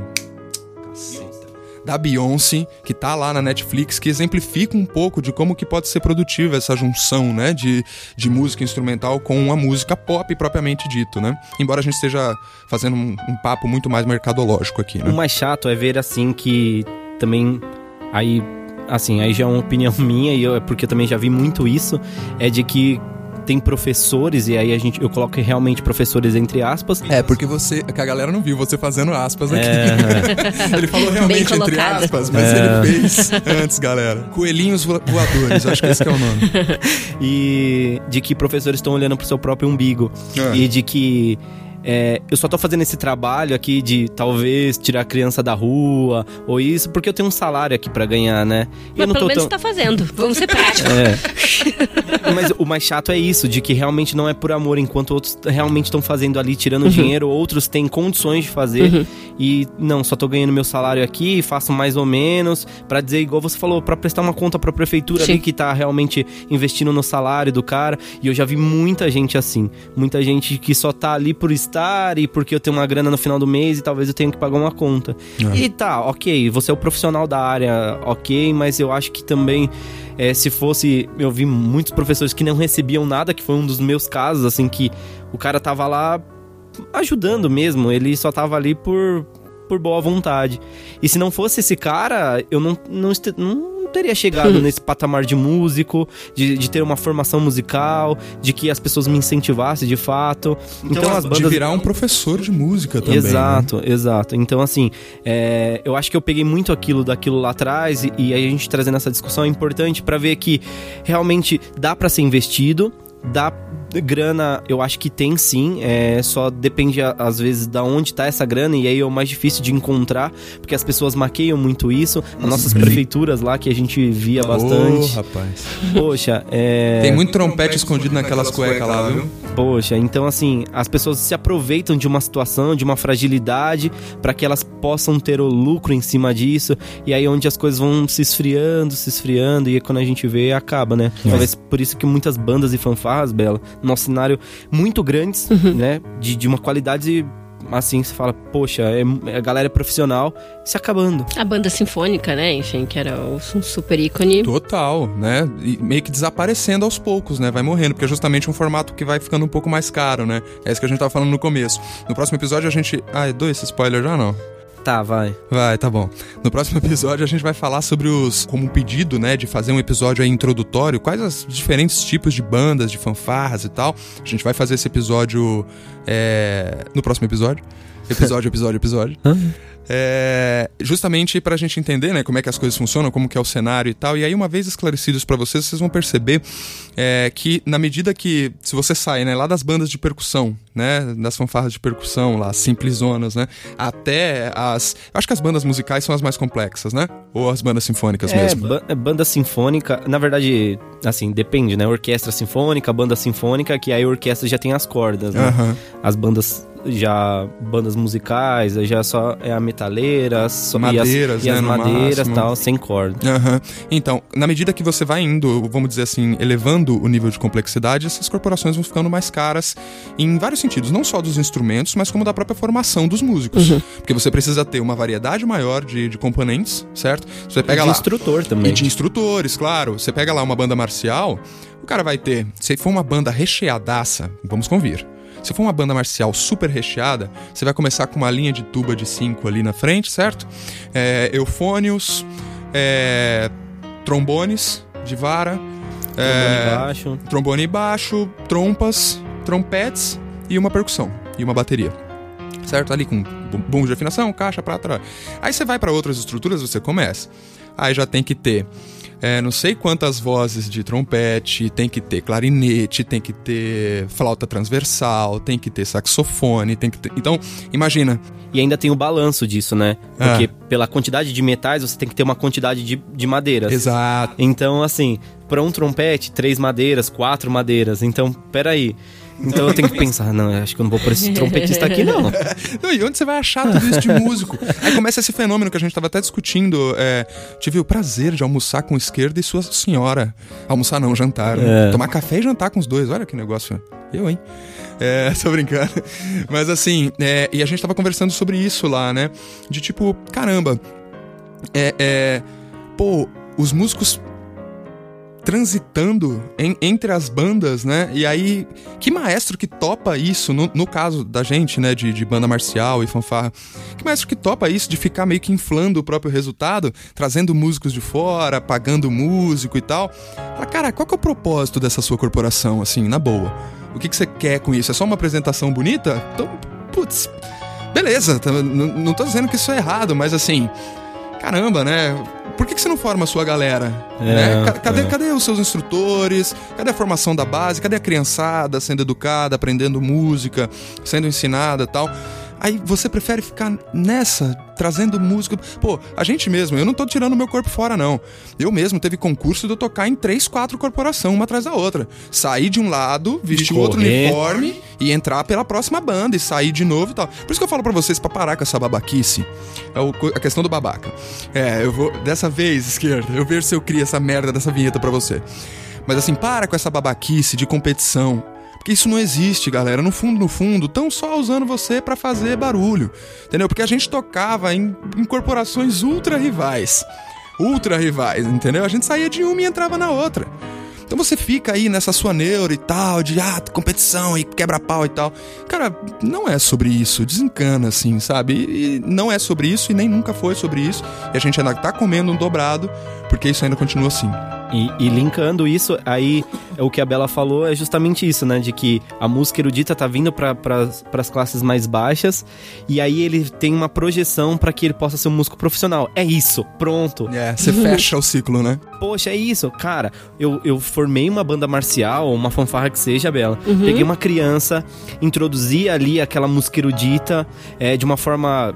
da Beyoncé, que tá lá na Netflix, que exemplifica um pouco de como que pode ser produtiva essa junção, né, de, de música instrumental com a música pop propriamente dito, né? Embora a gente esteja fazendo um, um papo muito mais mercadológico aqui, né? O mais chato é ver, assim, que também aí assim, aí já é uma opinião minha e eu, é porque eu também já vi muito isso, é de que tem professores, e aí a gente, eu coloco realmente professores entre aspas. É, porque você, que a galera não viu você fazendo aspas aqui. É. ele falou realmente entre aspas, mas é. ele fez antes, galera. Coelhinhos voadores, acho que esse que é o nome. e de que professores estão olhando pro seu próprio umbigo. É. E de que é, eu só tô fazendo esse trabalho aqui de talvez tirar a criança da rua ou isso, porque eu tenho um salário aqui para ganhar, né? E Mas pelo menos tão... tá fazendo. Vamos ser práticos. É. Mas o mais chato é isso, de que realmente não é por amor, enquanto outros realmente estão fazendo ali, tirando uhum. dinheiro, outros têm condições de fazer. Uhum. E não, só tô ganhando meu salário aqui, faço mais ou menos, para dizer, igual você falou, para prestar uma conta pra prefeitura Sim. ali que tá realmente investindo no salário do cara. E eu já vi muita gente assim. Muita gente que só tá ali por estar e porque eu tenho uma grana no final do mês e talvez eu tenha que pagar uma conta. É. E tá, ok, você é o profissional da área, ok, mas eu acho que também é, se fosse. Eu vi muitos professores que não recebiam nada, que foi um dos meus casos, assim, que o cara tava lá ajudando mesmo, ele só tava ali por, por boa vontade. E se não fosse esse cara, eu não, não, não teria chegado nesse patamar de músico, de, de ter uma formação musical, de que as pessoas me incentivassem de fato. Então, então as bandas. De virar um professor de música também. Exato, né? exato. Então, assim, é, eu acho que eu peguei muito aquilo daquilo lá atrás e, e aí a gente trazendo essa discussão é importante para ver que realmente dá para ser investido, dá grana, eu acho que tem sim, é, só depende às vezes da onde tá essa grana e aí é o mais difícil de encontrar, porque as pessoas maqueiam muito isso, as nossas prefeituras lá que a gente via bastante. Oh, rapaz. Poxa, é... Tem muito trompete escondido naquelas cuecas lá, viu? Poxa, então assim, as pessoas se aproveitam de uma situação, de uma fragilidade, para que elas possam ter o lucro em cima disso, e aí onde as coisas vão se esfriando, se esfriando, e quando a gente vê, acaba, né? Talvez por isso que muitas bandas e fanfarras, Bela, nosso cenário muito grandes, uhum. né? De, de uma qualidade assim, você fala, poxa, é, a galera é profissional, se acabando. A banda sinfônica, né, enfim, que era um super ícone. Total, né? E meio que desaparecendo aos poucos, né? Vai morrendo, porque é justamente um formato que vai ficando um pouco mais caro, né? É isso que a gente tava falando no começo. No próximo episódio a gente. Ah, dou esse spoiler já não? Tá, vai. Vai, tá bom. No próximo episódio a gente vai falar sobre os. Como um pedido, né, de fazer um episódio aí introdutório, quais os diferentes tipos de bandas, de fanfarras e tal. A gente vai fazer esse episódio é, no próximo episódio. Episódio, episódio, episódio. É, justamente pra gente entender, né, como é que as coisas funcionam, como que é o cenário e tal. E aí, uma vez esclarecidos pra vocês, vocês vão perceber é, que na medida que, se você sai, né, lá das bandas de percussão, né, das fanfarras de percussão, lá, simplesonas, né, até as... Eu acho que as bandas musicais são as mais complexas, né? Ou as bandas sinfônicas É, mesmo. ba- é, banda sinfônica, na verdade, assim, depende, né? Orquestra sinfônica, banda sinfônica, que aí a orquestra já tem as cordas, né? Aham. As bandas já bandas musicais, já só é a metaleira, só, Madeiras, e as, e né, as no madeiras máximo. tal, sem corda. Aham. Então, na medida que você vai indo, vamos dizer assim, elevando o nível de complexidade, essas corporações vão ficando mais caras em vários sentidos, não só dos instrumentos, mas como da própria formação dos músicos. Porque você precisa ter uma variedade maior de, de componentes, certo? Você pega de lá. instrutor também. E de instrutores, claro. Você pega lá uma banda marcial, o cara vai ter. Se for uma banda recheadaça, vamos convir. Se for uma banda marcial super recheada, você vai começar com uma linha de tuba de 5 ali na frente, certo? É, eufônios, é, trombones de vara, Trombone é, baixo. trombone baixo, trompas, trompetes e uma percussão e uma bateria. Certo? Ali com bum- bumbo de afinação, caixa, prata. Aí você vai para outras estruturas, você começa. Aí já tem que ter é, não sei quantas vozes de trompete, tem que ter clarinete, tem que ter flauta transversal, tem que ter saxofone, tem que ter. Então, imagina. E ainda tem o balanço disso, né? Ah. Porque pela quantidade de metais, você tem que ter uma quantidade de, de madeiras. Exato. Então, assim, pra um trompete, três madeiras, quatro madeiras. Então, peraí. Então eu tenho que pensar, não, eu acho que eu não vou por esse trompetista aqui, não. Não, e onde você vai achar tudo isso de músico? Aí começa esse fenômeno que a gente estava até discutindo. É, tive o prazer de almoçar com esquerda e sua senhora. Almoçar não, jantar. né? É. Tomar café e jantar com os dois. Olha que negócio. Eu, hein? É, tô brincando. Mas assim, é, e a gente tava conversando sobre isso lá, né? De tipo, caramba, é, é, pô, os músicos transitando em- entre as bandas, né? E aí, que maestro que topa isso, no, no caso da gente, né, de, de banda marcial e fanfarra, que maestro que topa isso de ficar meio que inflando o próprio resultado, trazendo músicos de fora, pagando músico e tal? Fala, cara, qual que é o propósito dessa sua corporação, assim, na boa? O que, que você quer com isso? É só uma apresentação bonita? Então, putz, beleza, tá- n- não tô dizendo que isso é errado, mas assim, caramba, né? Por que, que você não forma a sua galera? É, né? Ca- Cadê, é. cadê os seus instrutores? Cadê a formação da base? Cadê a criançada sendo educada, aprendendo música, sendo ensinada e tal? Aí você prefere ficar nessa, trazendo música. Pô, a gente mesmo, eu não tô tirando meu corpo fora, não. Eu mesmo teve concurso de eu tocar em três, quatro corporações, uma atrás da outra. Sair de um lado, vestir outro uniforme e entrar pela próxima banda e sair de novo e tal. Por isso que eu falo pra vocês pra parar com essa babaquice. É o a questão do babaca. É, eu vou. Dessa vez, esquerda, eu vejo se eu crio essa merda dessa vinheta pra você. Mas assim, para com essa babaquice de competição. Porque isso não existe, galera. No fundo, no fundo, tão só usando você pra fazer barulho. Entendeu? Porque a gente tocava em, em corporações ultra rivais. Ultra rivais, entendeu? A gente saía de uma e entrava na outra. Então você fica aí nessa sua neura e tal, de ah, competição e quebra-pau e tal. Cara, não é sobre isso, desencana, assim, sabe? E, e não é sobre isso e nem nunca foi sobre isso. E a gente ainda tá comendo um dobrado, porque isso ainda continua assim. E, e linkando isso, aí o que a Bela falou é justamente isso, né? De que a música erudita tá vindo para as classes mais baixas e aí ele tem uma projeção para que ele possa ser um músico profissional. É isso, pronto. É, você fecha o ciclo, né? Poxa, é isso, cara. Eu, eu formei uma banda marcial, uma fanfarra que seja, Bela. Peguei uma criança, introduzi ali aquela música erudita é, de uma forma.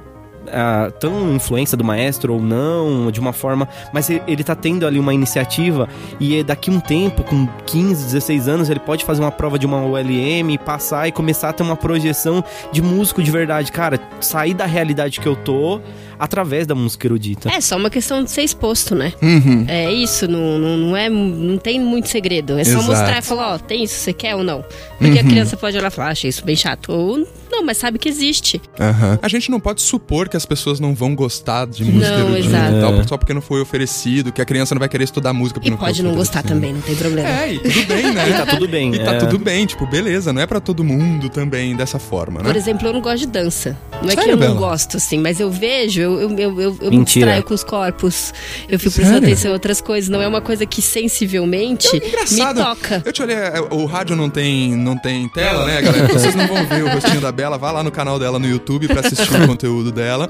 Ah, tão influência do maestro ou não, de uma forma. Mas ele, ele tá tendo ali uma iniciativa e é daqui um tempo, com 15, 16 anos, ele pode fazer uma prova de uma ULM, passar e começar a ter uma projeção de músico de verdade. Cara, sair da realidade que eu tô através da música erudita. É só uma questão de ser exposto, né? Uhum. É isso, não, não, não é, não tem muito segredo. É só Exato. mostrar e falar, ó, tem isso, você quer ou não? Porque a criança pode olhar e falar, "Ah, achei isso bem chato. Ou não, mas sabe que existe. Aham. A gente não pode supor que as pessoas não vão gostar de música Não, erudita exato. e tal, É. só porque não foi oferecido, que a criança não vai querer estudar música porque E não foi pode não gostar também, não tem problema. É, e tudo bem, né? E tá tudo bem. E tá é. tudo bem, tipo, beleza, não é pra todo mundo também dessa forma, Por né? exemplo, eu não gosto de dança. Não é que eu não Bela? gosto, assim, mas eu vejo, eu, eu, eu, eu, eu me distraio com os corpos, eu fico prestando atenção em outras coisas. Não é uma coisa que sensivelmente me Engraçado. toca. Eu te olhei, é, o rádio não tem, não tem tela, né, galera? Vocês não vão ver o rostinho da Bela, dela, vá lá no canal dela no YouTube pra assistir o conteúdo dela.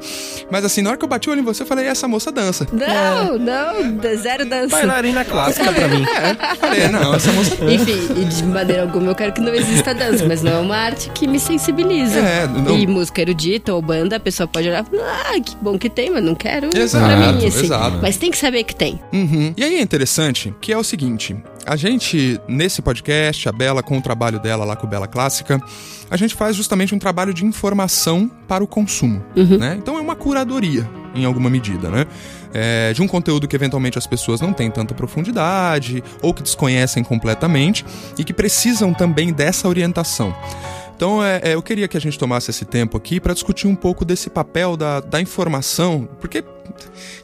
Mas assim, na hora que eu bati o olho em você, eu falei, essa moça dança. Não, não, zero dança. Bailarina clássica pra mim. É, falei, não, essa moça dança. Enfim, e de maneira alguma eu quero que não exista dança, mas não é uma arte que me sensibiliza. É, não- E música erudita ou banda, a pessoa pode olhar e falar, ah, que bom que tem, mas não quero Exato, pra mim, assim. exato. Mas tem que saber que tem. Uhum. E aí é interessante que é o seguinte: a gente, nesse podcast, a Bela, com o trabalho dela lá com o Bela Clássica, a gente faz justamente um trabalho de informação para o consumo. Né? Então é uma curadoria, em alguma medida, né? É, de um conteúdo que eventualmente as pessoas não têm tanta profundidade ou que desconhecem completamente e que precisam também dessa orientação. Então, é, é, eu queria que a gente tomasse esse tempo aqui para discutir um pouco desse papel da, da informação, porque,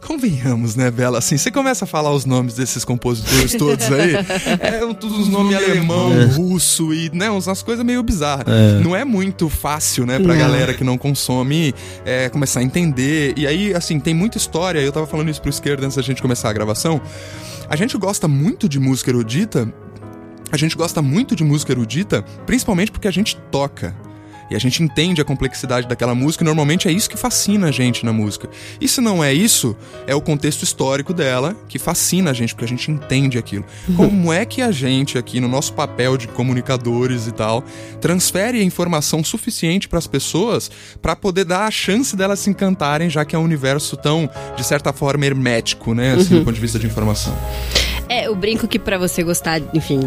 convenhamos, né, Bela? Assim, você começa a falar os nomes desses compositores todos aí, é um- todos os nomes alemão, russo e, né, umas coisas meio bizarras. Não é muito fácil, né, pra galera que não consome é, começar a entender. E aí, assim, tem muita história, eu tava falando isso pro esquerdo antes da gente começar a gravação. A gente gosta muito de música erudita a gente gosta muito de música erudita, principalmente porque a gente toca. E a gente entende a complexidade daquela música e normalmente é isso que fascina a gente na música. E se não é isso, é o contexto histórico dela que fascina a gente, porque a gente entende aquilo. Como é que a gente, aqui no nosso papel de comunicadores e tal, transfere a informação suficiente para as pessoas para poder dar a chance delas se encantarem, já que é um universo tão, de certa forma, hermético, né? Assim, do ponto de vista de informação. É, eu brinco que pra você gostar, enfim,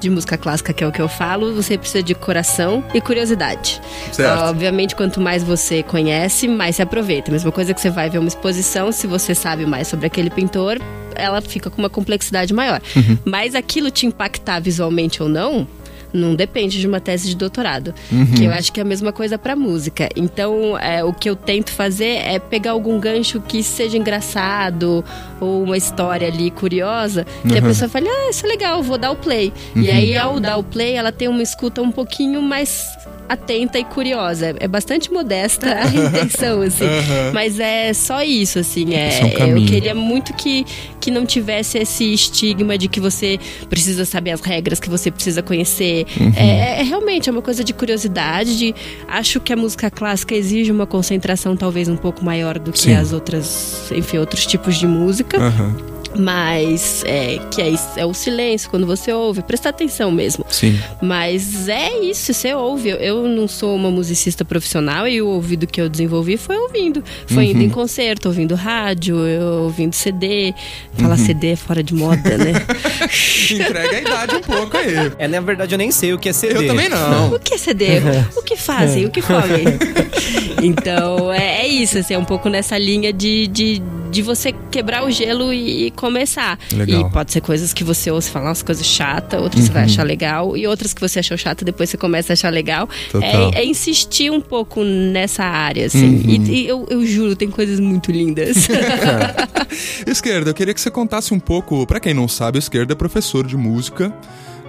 de música clássica, que é o que eu falo, você precisa de coração e curiosidade. Certo. Obviamente, quanto mais você conhece, mais se aproveita. A mesma coisa que você vai ver uma exposição, se você sabe mais sobre aquele pintor, ela fica com uma complexidade maior. Mas aquilo te impactar visualmente ou não, não depende de uma tese de doutorado. Que eu acho que é a mesma coisa pra música. Então, é, o que eu tento fazer é pegar algum gancho que seja engraçado ou uma história ali curiosa, que a pessoa fale, ah, isso é legal, vou dar o play. E aí, ao dar o play, ela tem uma escuta um pouquinho mais atenta e curiosa. É bastante modesta a intenção, assim. Mas é só isso, assim. É, é um eu queria muito que, que não tivesse esse estigma de que você precisa saber as regras, que você precisa conhecer. Uhum. É, é realmente é uma coisa de curiosidade. De, acho que a música clássica exige uma concentração talvez um pouco maior do que Sim. as outras, enfim, outros tipos de música. Aham. Mas é que é, é o silêncio quando você ouve, prestar atenção mesmo. Sim. Mas é isso, você ouve. Eu, eu não sou uma musicista profissional e o ouvido que eu desenvolvi foi ouvindo. Foi indo em concerto, ouvindo rádio, eu ouvindo CD. Falar CD é fora de moda, né? Entrega a idade um pouco aí. É, na verdade, eu nem sei o que é CD. Eu também não. O que é CD? O que fazem? O que comem? Então, é, é isso, assim, é um pouco nessa linha de, de, de você quebrar o gelo e começar. Legal. E pode ser coisas que você ouça falar umas coisas chatas, outras você vai achar legal, e outras que você achou chata, depois você começa a achar legal. É, é insistir um pouco nessa área, assim. E, e eu, eu juro, tem coisas muito lindas. Esquerda, eu queria que você contasse um pouco, pra quem não sabe, o Esquerda é professor de música.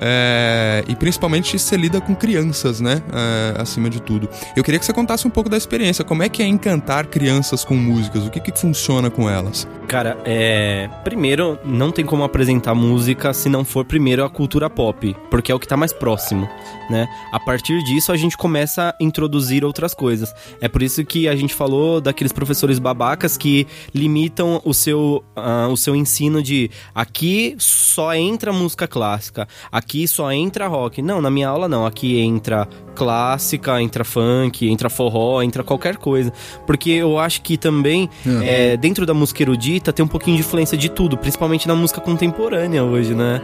É, e principalmente você lida com crianças, né? é, acima de tudo. Eu queria que você contasse um pouco da experiência. Como é que é encantar crianças com músicas? O que, que funciona com elas? Cara, é. Primeiro, não tem como apresentar música se não for primeiro a cultura pop, porque é o que tá mais próximo, né? A partir disso, a gente começa a introduzir outras coisas. É por isso que a gente falou daqueles professores babacas que limitam o seu, ah, o seu ensino de aqui só entra música clássica, aqui só entra rock. Não, na minha aula não. Aqui entra clássica, entra funk, entra forró, entra qualquer coisa. Porque eu acho que também, é, dentro da música erudita, tem um pouquinho de influência de tudo, principalmente na música contemporânea hoje, né?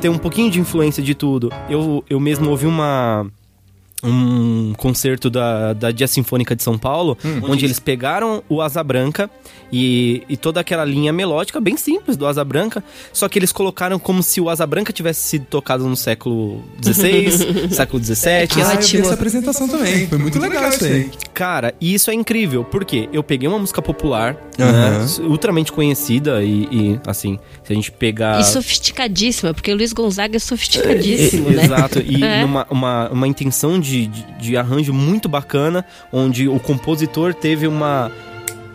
Tem um pouquinho de influência de tudo. Eu, eu mesmo ouvi uma. Um concerto da, da Dia Sinfônica de São Paulo, onde eles pegaram o Asa Branca e, e toda aquela linha melódica bem simples do Asa Branca, só que eles colocaram como se o Asa Branca tivesse sido tocado no século XVI, século XVII. Ah, eu vi essa apresentação também. Foi muito legal isso aí. Cara, e isso é incrível, porque eu peguei uma música popular, né, ultramente conhecida e, e, assim, se a gente pegar... e sofisticadíssima, porque o Luiz Gonzaga é sofisticadíssimo, E- né? Exato, e É. numa uma, uma intenção de, de, de arranjo muito bacana, onde o compositor teve uma,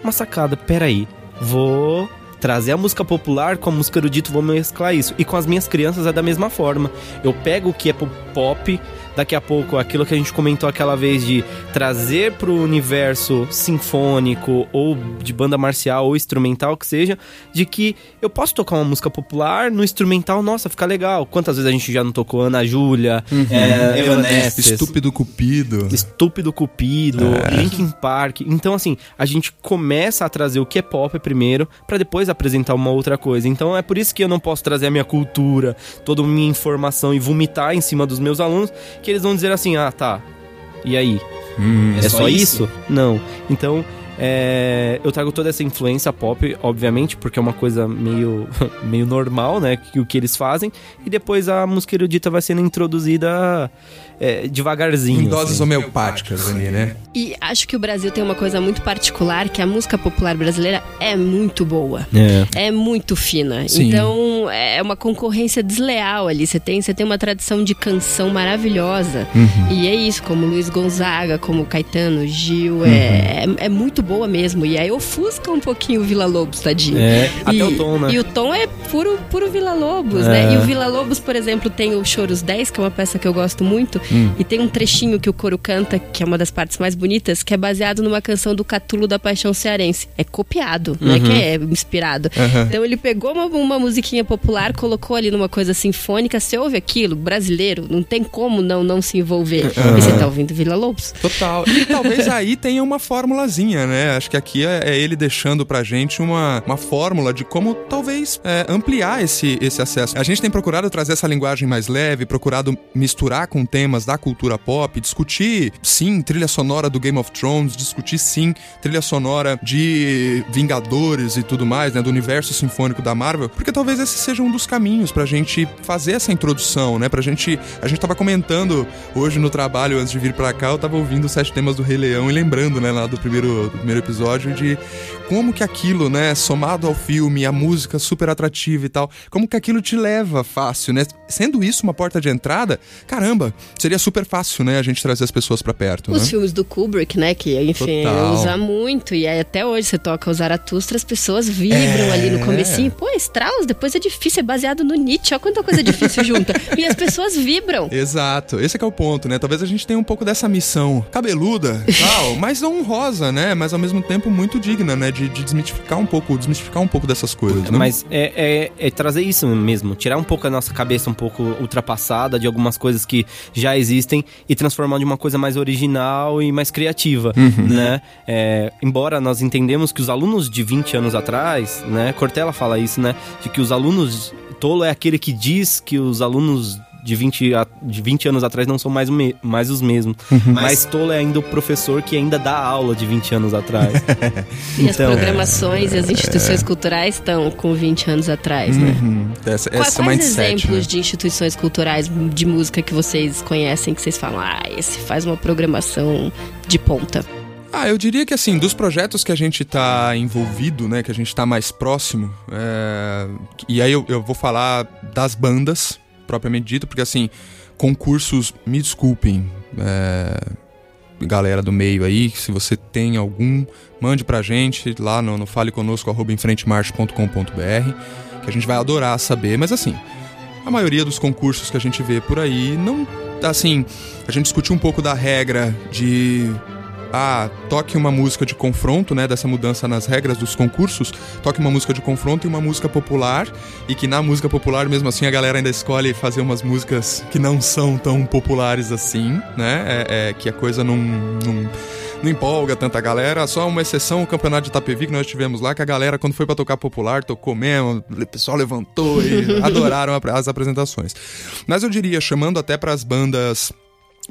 uma sacada. Peraí, vou trazer a música popular com a música erudito, vou mesclar isso. E com as minhas crianças é da mesma forma. Eu pego o que é po- pop, daqui a pouco aquilo que a gente comentou aquela vez de trazer pro universo sinfônico ou de banda marcial ou instrumental que seja, de que eu posso tocar uma música popular no instrumental, nossa, fica legal. Quantas vezes a gente já não tocou Ana Júlia, Uhum. é, Evanescence, Estúpido Cupido. Estúpido Cupido, Linkin Park. Então, assim, a gente começa a trazer o que é pop primeiro, pra depois apresentar uma outra coisa. Então, é por isso que eu não posso trazer a minha cultura, toda a minha informação e vomitar em cima dos meus alunos, que eles vão dizer assim: ah, tá. E aí? é, só, isso? Não. Então. é, eu trago toda essa influência pop, obviamente, porque é uma coisa meio, meio normal, né? O que eles fazem. E depois a música erudita vai sendo introduzida é, devagarzinho. Em doses assim. homeopáticas ali, né? E acho que o Brasil tem uma coisa muito particular, que a música popular brasileira é muito boa. É. É muito fina. Sim. Então é uma concorrência desleal ali. Você tem, você tem uma tradição de canção maravilhosa. Uhum. E é isso, como Luiz Gonzaga, como Caetano, Gil. Uhum. É, é, é muito boa mesmo. E aí ofusca um pouquinho o Vila Lobos, tadinho. É, E- até o tom, né? E o tom é puro, puro Vila Lobos, né? E o Vila Lobos, por exemplo, tem o Choros 10, que é uma peça que eu gosto muito. Hum. E tem um trechinho que o coro canta, que é uma das partes mais bonitas, que é baseado numa canção do Catulo da Paixão Cearense. É copiado, não é que é inspirado. Então ele pegou uma, uma musiquinha popular, colocou ali numa coisa sinfônica. Você ouve aquilo, brasileiro, não tem como não, não se envolver. E você tá ouvindo Vila Lobos. Total. E talvez aí tenha uma formulazinha, né? Acho que aqui é, é ele deixando pra gente uma, uma fórmula de como talvez é, ampliar esse, esse acesso. A gente tem procurado trazer essa linguagem mais leve, procurado misturar com temas da cultura pop, discutir, sim, trilha sonora do Game of Thrones, discutir, sim, trilha sonora de Vingadores e tudo mais, né? Do universo sinfônico da Marvel, porque talvez esse seja um dos caminhos pra gente fazer essa introdução, né? Pra gente. A gente tava comentando hoje no trabalho, antes de vir pra cá, eu tava ouvindo os sete temas do Rei Leão e lembrando, né, lá do primeiro, do primeiro episódio, de como que aquilo, né, somado ao filme, a música super atrativa e tal, como que aquilo te leva fácil, né? Sendo isso uma porta de entrada, caramba, seria super fácil, né, a gente trazer as pessoas pra perto, Os né? filmes do Kubrick, né? Que, enfim, Total. usa muito. E aí até hoje você toca o Zaratustra, as pessoas vibram ali no comecinho. Pô, Strauss, depois é difícil, é baseado no Nietzsche. Olha quanta coisa difícil junta. E as pessoas vibram. Exato, esse é que é o ponto, né? Talvez a gente tenha um pouco dessa missão cabeluda e tal, mas não honrosa, né? Mas ao mesmo tempo muito digna, né? De, de desmistificar um pouco, desmistificar um pouco dessas coisas, né? Mas é, é- é trazer isso mesmo, tirar um pouco a nossa cabeça um pouco ultrapassada de algumas coisas que já existem e transformar de uma coisa mais original e mais criativa, né? É, embora nós entendemos que os alunos de 20 anos atrás, né? Cortella fala isso, né? De que os alunos... Tolo é aquele que diz que os alunos de 20, a- de 20 anos atrás não são mais, me- mais os mesmos. Mas tolo é ainda o professor que ainda dá aula de 20 anos atrás. E as Então- programações e as instituições culturais estão com 20 anos atrás, né? Uhum. Essa, Quais, esse é o quais mindset, exemplos né? de instituições culturais de música que vocês conhecem, que vocês falam, ah, esse faz uma programação de ponta? Ah, eu diria que assim, dos projetos que a gente tá envolvido, né, que a gente tá mais próximo, é, e aí eu, eu vou falar das bandas, propriamente dito, porque assim, concursos, me desculpem, é, galera do meio aí, se você tem algum, mande pra gente lá no, no faleconosco, arroba enfrentemarche.com.br, que a gente vai adorar saber, mas assim, a maioria dos concursos que a gente vê por aí não. Assim, a gente discutiu um pouco da regra de. Ah, toque uma música de confronto, né? Dessa mudança nas regras dos concursos. Toque uma música de confronto e uma música popular. E que na música popular, mesmo assim, a galera ainda escolhe fazer umas músicas que não são tão populares assim, né? É, é que a coisa não, não, não empolga tanta galera. Só uma exceção, o campeonato de Itapevi que nós tivemos lá, que a galera, quando foi pra tocar popular, tocou mesmo, o pessoal levantou e adoraram as apresentações. Mas eu diria, chamando até pras bandas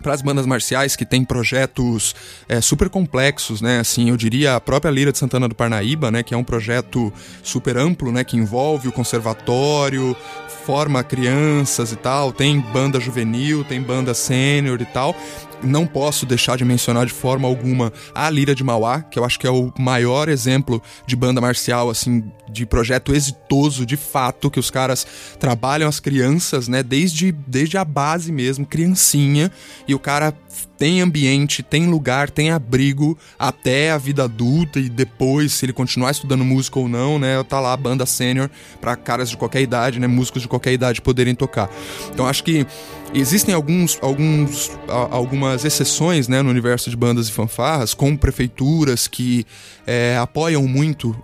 para as bandas marciais que têm projetos é, super complexos, né? Assim, eu diria a própria Lira de Santana do Parnaíba, né? Que é um projeto super amplo, né? Que envolve o conservatório, forma crianças e tal. Tem banda juvenil, tem banda sênior e tal. Não posso deixar de mencionar de forma alguma a Lira de Mauá, que eu acho que é o maior exemplo de banda marcial, assim, de projeto exitoso de fato, que os caras trabalham as crianças, né, desde, desde a base mesmo, criancinha, e o cara tem ambiente, tem lugar, tem abrigo até a vida adulta e depois, se ele continuar estudando música ou não, né? Tá lá a banda sênior para caras de qualquer idade, né? Músicos de qualquer idade poderem tocar. Então acho que existem alguns, alguns, algumas exceções né, no universo de bandas e fanfarras, com prefeituras que é, apoiam muito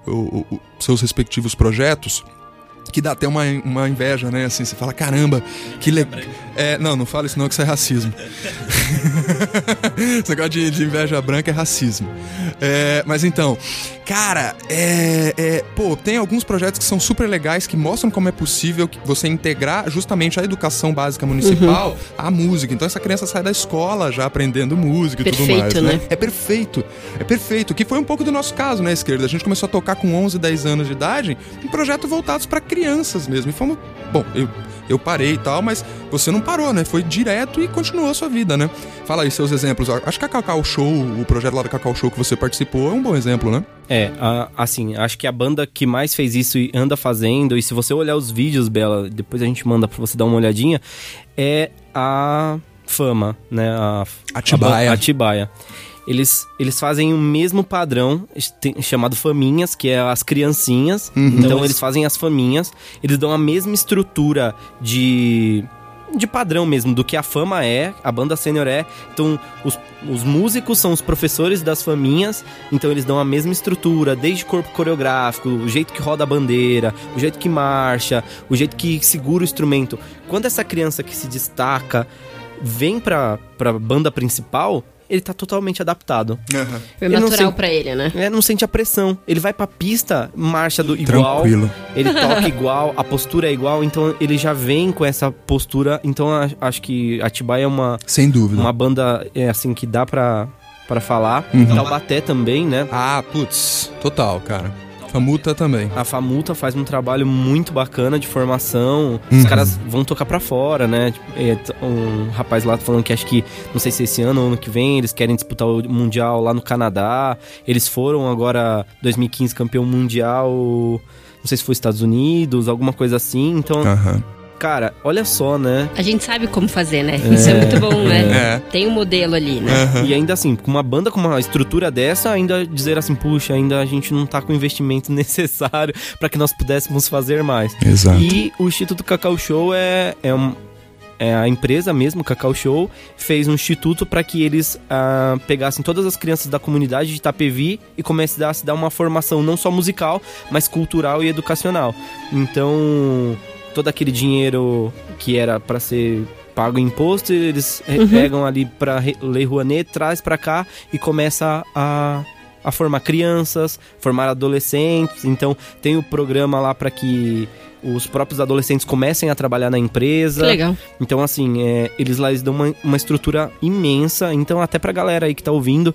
seus respectivos projetos que dá até uma, uma inveja, né? Assim, você fala, caramba, que legal. É, não, não fala isso não, que isso é racismo. Esse negócio de, de, inveja branca é racismo. É, mas então, cara, é, é, pô, tem alguns projetos que são super legais que mostram como é possível você integrar justamente a educação básica municipal uhum. à música. Então essa criança sai da escola já aprendendo música perfeito, e tudo mais, né? né? É perfeito. É perfeito. Que foi um pouco do nosso caso, né, esquerda? A gente começou a tocar com 11, 10 anos de idade em projetos voltados para crianças mesmo. E fomos. Bom, eu, eu parei e tal, mas você não parou, né? Foi direto e continuou a sua vida, né? Fala aí seus exemplos. Acho que a Cacau Show, o projeto lá da Cacau Show que você participou, é um bom exemplo, né? É, a, assim, acho que a banda que mais fez isso e anda fazendo, e se você olhar os vídeos, Bela, depois a gente manda pra você dar uma olhadinha, é a Fama, né? A Atibaia. A, a Atibaia eles, eles fazem o mesmo padrão chamado faminhas, que é as criancinhas. Uhum. Então eles fazem as faminhas, eles dão a mesma estrutura de de padrão mesmo, do que a fama é, a banda sênior é. Então, os, os músicos são os professores das faminhas, então eles dão a mesma estrutura, desde corpo coreográfico, o jeito que roda a bandeira, o jeito que marcha, o jeito que segura o instrumento. Quando essa criança que se destaca vem pra, pra banda principal, ele tá totalmente adaptado. Uhum. Foi natural para ele, né? É, não sente a pressão. Ele vai pra pista, marcha do igual. Tranquilo. Ele toca igual, a postura é igual, então ele já vem com essa postura. Então acho que Atibaia é uma. Sem dúvida. Uma banda, é, assim, que dá pra, pra falar. Uhum. Taubaté também, né? Ah, putz, total, cara. Famuta também. A Famuta faz um trabalho muito bacana de formação. Uhum. Os caras vão tocar para fora, né? Tipo, é, um rapaz lá falando que acho que, não sei se esse ano ou ano que vem, eles querem disputar o Mundial lá no Canadá. Eles foram agora, 2015, campeão mundial. Não sei se foi Estados Unidos, alguma coisa assim. Então, uhum cara, olha só, né? A gente sabe como fazer, né? É. Isso é muito bom, né? É. Tem um modelo ali, né? Uhum. E ainda assim, com uma banda com uma estrutura dessa, ainda dizer assim, puxa, ainda a gente não tá com o investimento necessário para que nós pudéssemos fazer mais. Exato. E o Instituto Cacau Show é, é um, é, a empresa mesmo, Cacau Show, fez um instituto para que eles uh, pegassem todas as crianças da comunidade de Itapevi e começassem a dar uma formação não só musical, mas cultural e educacional. Então, todo aquele dinheiro que era para ser pago imposto, eles uhum. pegam ali para Lei Rouanet, traz para cá e começa a, a formar crianças, formar adolescentes. Então tem o programa lá para que os próprios adolescentes comecem a trabalhar na empresa. Que legal. Então, assim, é, eles lá eles dão uma, uma estrutura imensa. Então, até pra galera aí que tá ouvindo,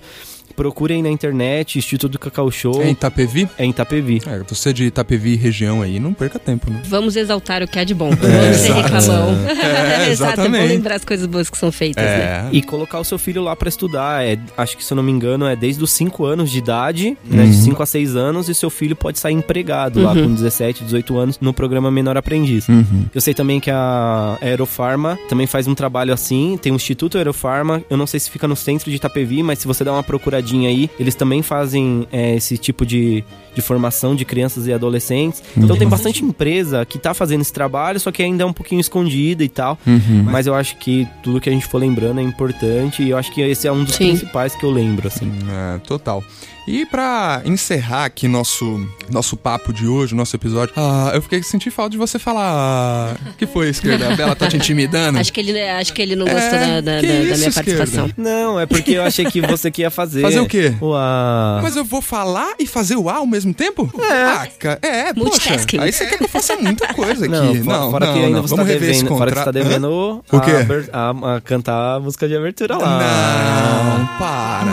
Procurem na internet, Instituto Cacau Show. É em Itapevi? É em Itapevi. É, você de Itapevi região aí, não perca tempo, né? Vamos exaltar o que há de bom. É, Vamos ser reclamão. É, exato. É bom lembrar as coisas boas que são feitas, é. né? E colocar o seu filho lá para estudar. É, acho que, se eu não me engano, é desde os 5 anos de idade, uhum. né? De 5 a 6 anos, e seu filho pode sair empregado uhum. lá com 17, 18 anos no programa Menor Aprendiz. Uhum. Eu sei também que a Aerofarma também faz um trabalho assim. Tem o Instituto Aerofarma. Eu não sei se fica no centro de Itapevi, mas se você der uma procuradinha aí, eles também fazem é, esse tipo de, de formação de crianças e adolescentes. Uhum. Então tem bastante empresa que tá fazendo esse trabalho, só que ainda é um pouquinho escondida e tal. Uhum. Mas eu acho que tudo que a gente for lembrando é importante e eu acho que esse é um dos Sim. principais que eu lembro, assim. É, total. E para encerrar aqui nosso, nosso papo de hoje, nosso episódio, ah, eu fiquei senti falta de você falar. que foi, esquerda? A Bela tá te intimidando? acho, que ele, acho que ele não gostou é, da, da, da, isso, da, minha participação. Não, é porque eu achei que você que ia fazer. Fazer o quê? O A. Mas eu vou falar e fazer o A ao mesmo tempo? É. Ah, é, poxa. Aí você quer que eu faça muita coisa aqui. Não, não fora não, que ainda não. você Vamos tá rever devendo, esse fora que você tá devendo o quê? A, a, a, cantar a música de abertura lá. Não, para.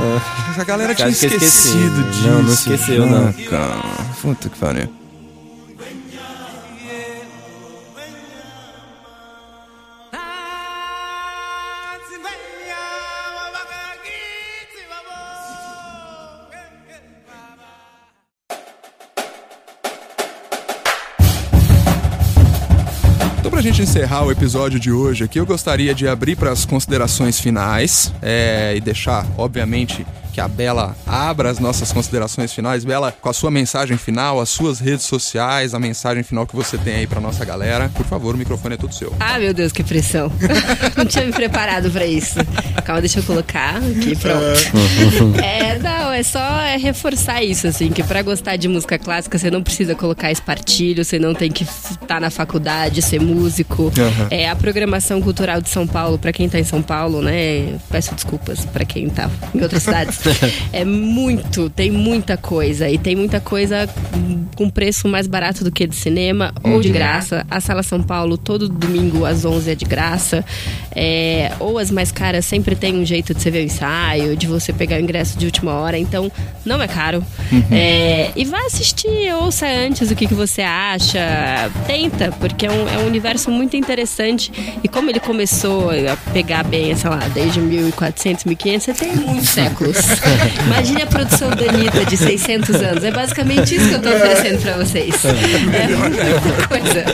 É. A galera tinha esquecido disso. Não, não esqueceu, não. Cara, puta que pariu. Encerrar o episódio de hoje aqui, eu gostaria de abrir para as considerações finais é, e deixar, obviamente, que a Bela abra as nossas considerações finais. Bela, com a sua mensagem final, as suas redes sociais, a mensagem final que você tem aí pra nossa galera. Por favor, o microfone é todo seu. Ah, meu Deus, que pressão. não tinha me preparado pra isso. Calma, deixa eu colocar aqui, pronto. é, não, é só é reforçar isso, assim, que pra gostar de música clássica você não precisa colocar espartilho, você não tem que estar tá na faculdade, ser músico. Uhum. É a programação cultural de São Paulo, pra quem tá em São Paulo, né? Peço desculpas pra quem tá em outras cidades. é muito, tem muita coisa. E tem muita coisa com preço mais barato do que de cinema ou de graça. A Sala São Paulo, todo domingo às 11 é de graça. É, ou as mais caras sempre tem um jeito de você ver o ensaio, de você pegar o ingresso de última hora. Então, não é caro. Uhum. É, e vá assistir, ouça antes o que, que você acha. Tenta, porque é um, é um universo muito interessante. E como ele começou a pegar bem, sei lá, desde 1400, 1500, você tem muitos séculos. Imagine a produção da Anitta de 600 anos. É basicamente isso que eu tô oferecendo pra vocês. É muita coisa.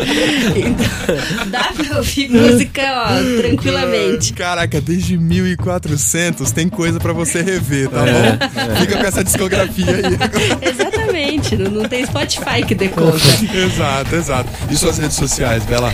Então, dá pra ouvir música, ó, tranquilamente. Caraca, desde 1400 tem coisa pra você rever, tá é, bom? É. Fica com essa discografia aí. Exatamente. Não, não tem Spotify que dê conta. exato, exato. E suas redes sociais, Bela?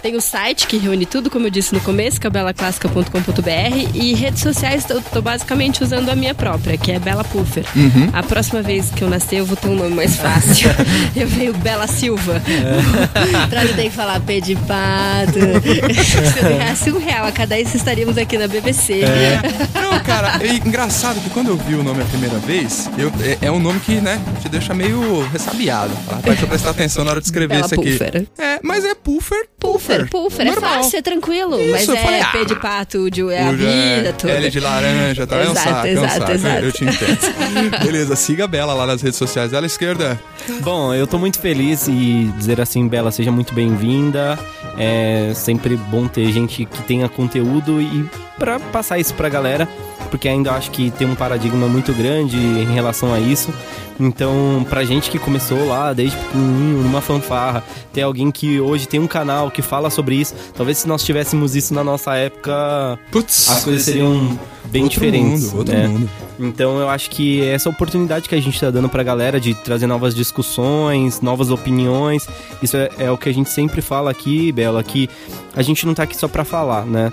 É, tem o site que reúne tudo, como eu disse no começo, que é belaclássica.com.br e redes sociais eu tô basicamente usando a minha própria, que é Bela Puffer. Uhum. A próxima vez que eu nascer eu vou ter um nome mais fácil. eu venho Bela Silva. É. pra não ter que falar pé de pato. Se eu ganhasse um real a cada vez estaríamos aqui na BBC. É. Não, cara, é engraçado que quando eu vi o nome a primeira vez, eu, é, é, um nome que, né, te deixa meio ressabiado. Rapaz, deixa eu prestar atenção na hora de escrever Bela isso aqui. Puffer. É, mas é puffer, puffer. Puffer, é fácil, é tranquilo. Isso, mas é falei, ah, de pato, de, é a vida é, toda. L de laranja, tá? Exato, é um saco, exato, é um saco. Exato. Eu te entendo. Beleza, siga a Bela lá nas redes sociais. Ela esquerda. Bom, eu tô muito feliz e dizer assim, Bela, seja muito bem-vinda. É sempre bom ter gente que tenha conteúdo e para passar isso pra galera, porque ainda acho que tem um paradigma muito grande em relação a isso. Então, pra gente que começou lá desde pequenininho, numa fanfarra, ter alguém que hoje tem um canal que fala sobre isso, talvez se nós tivéssemos isso na nossa época, Puts, as coisas seriam bem outro diferentes. Mundo, outro né? mundo. Então eu acho que essa oportunidade que a gente tá dando pra galera de trazer novas discussões, novas opiniões, isso é, é o que a gente sempre fala aqui, Bela, que a gente não tá aqui só pra falar, né?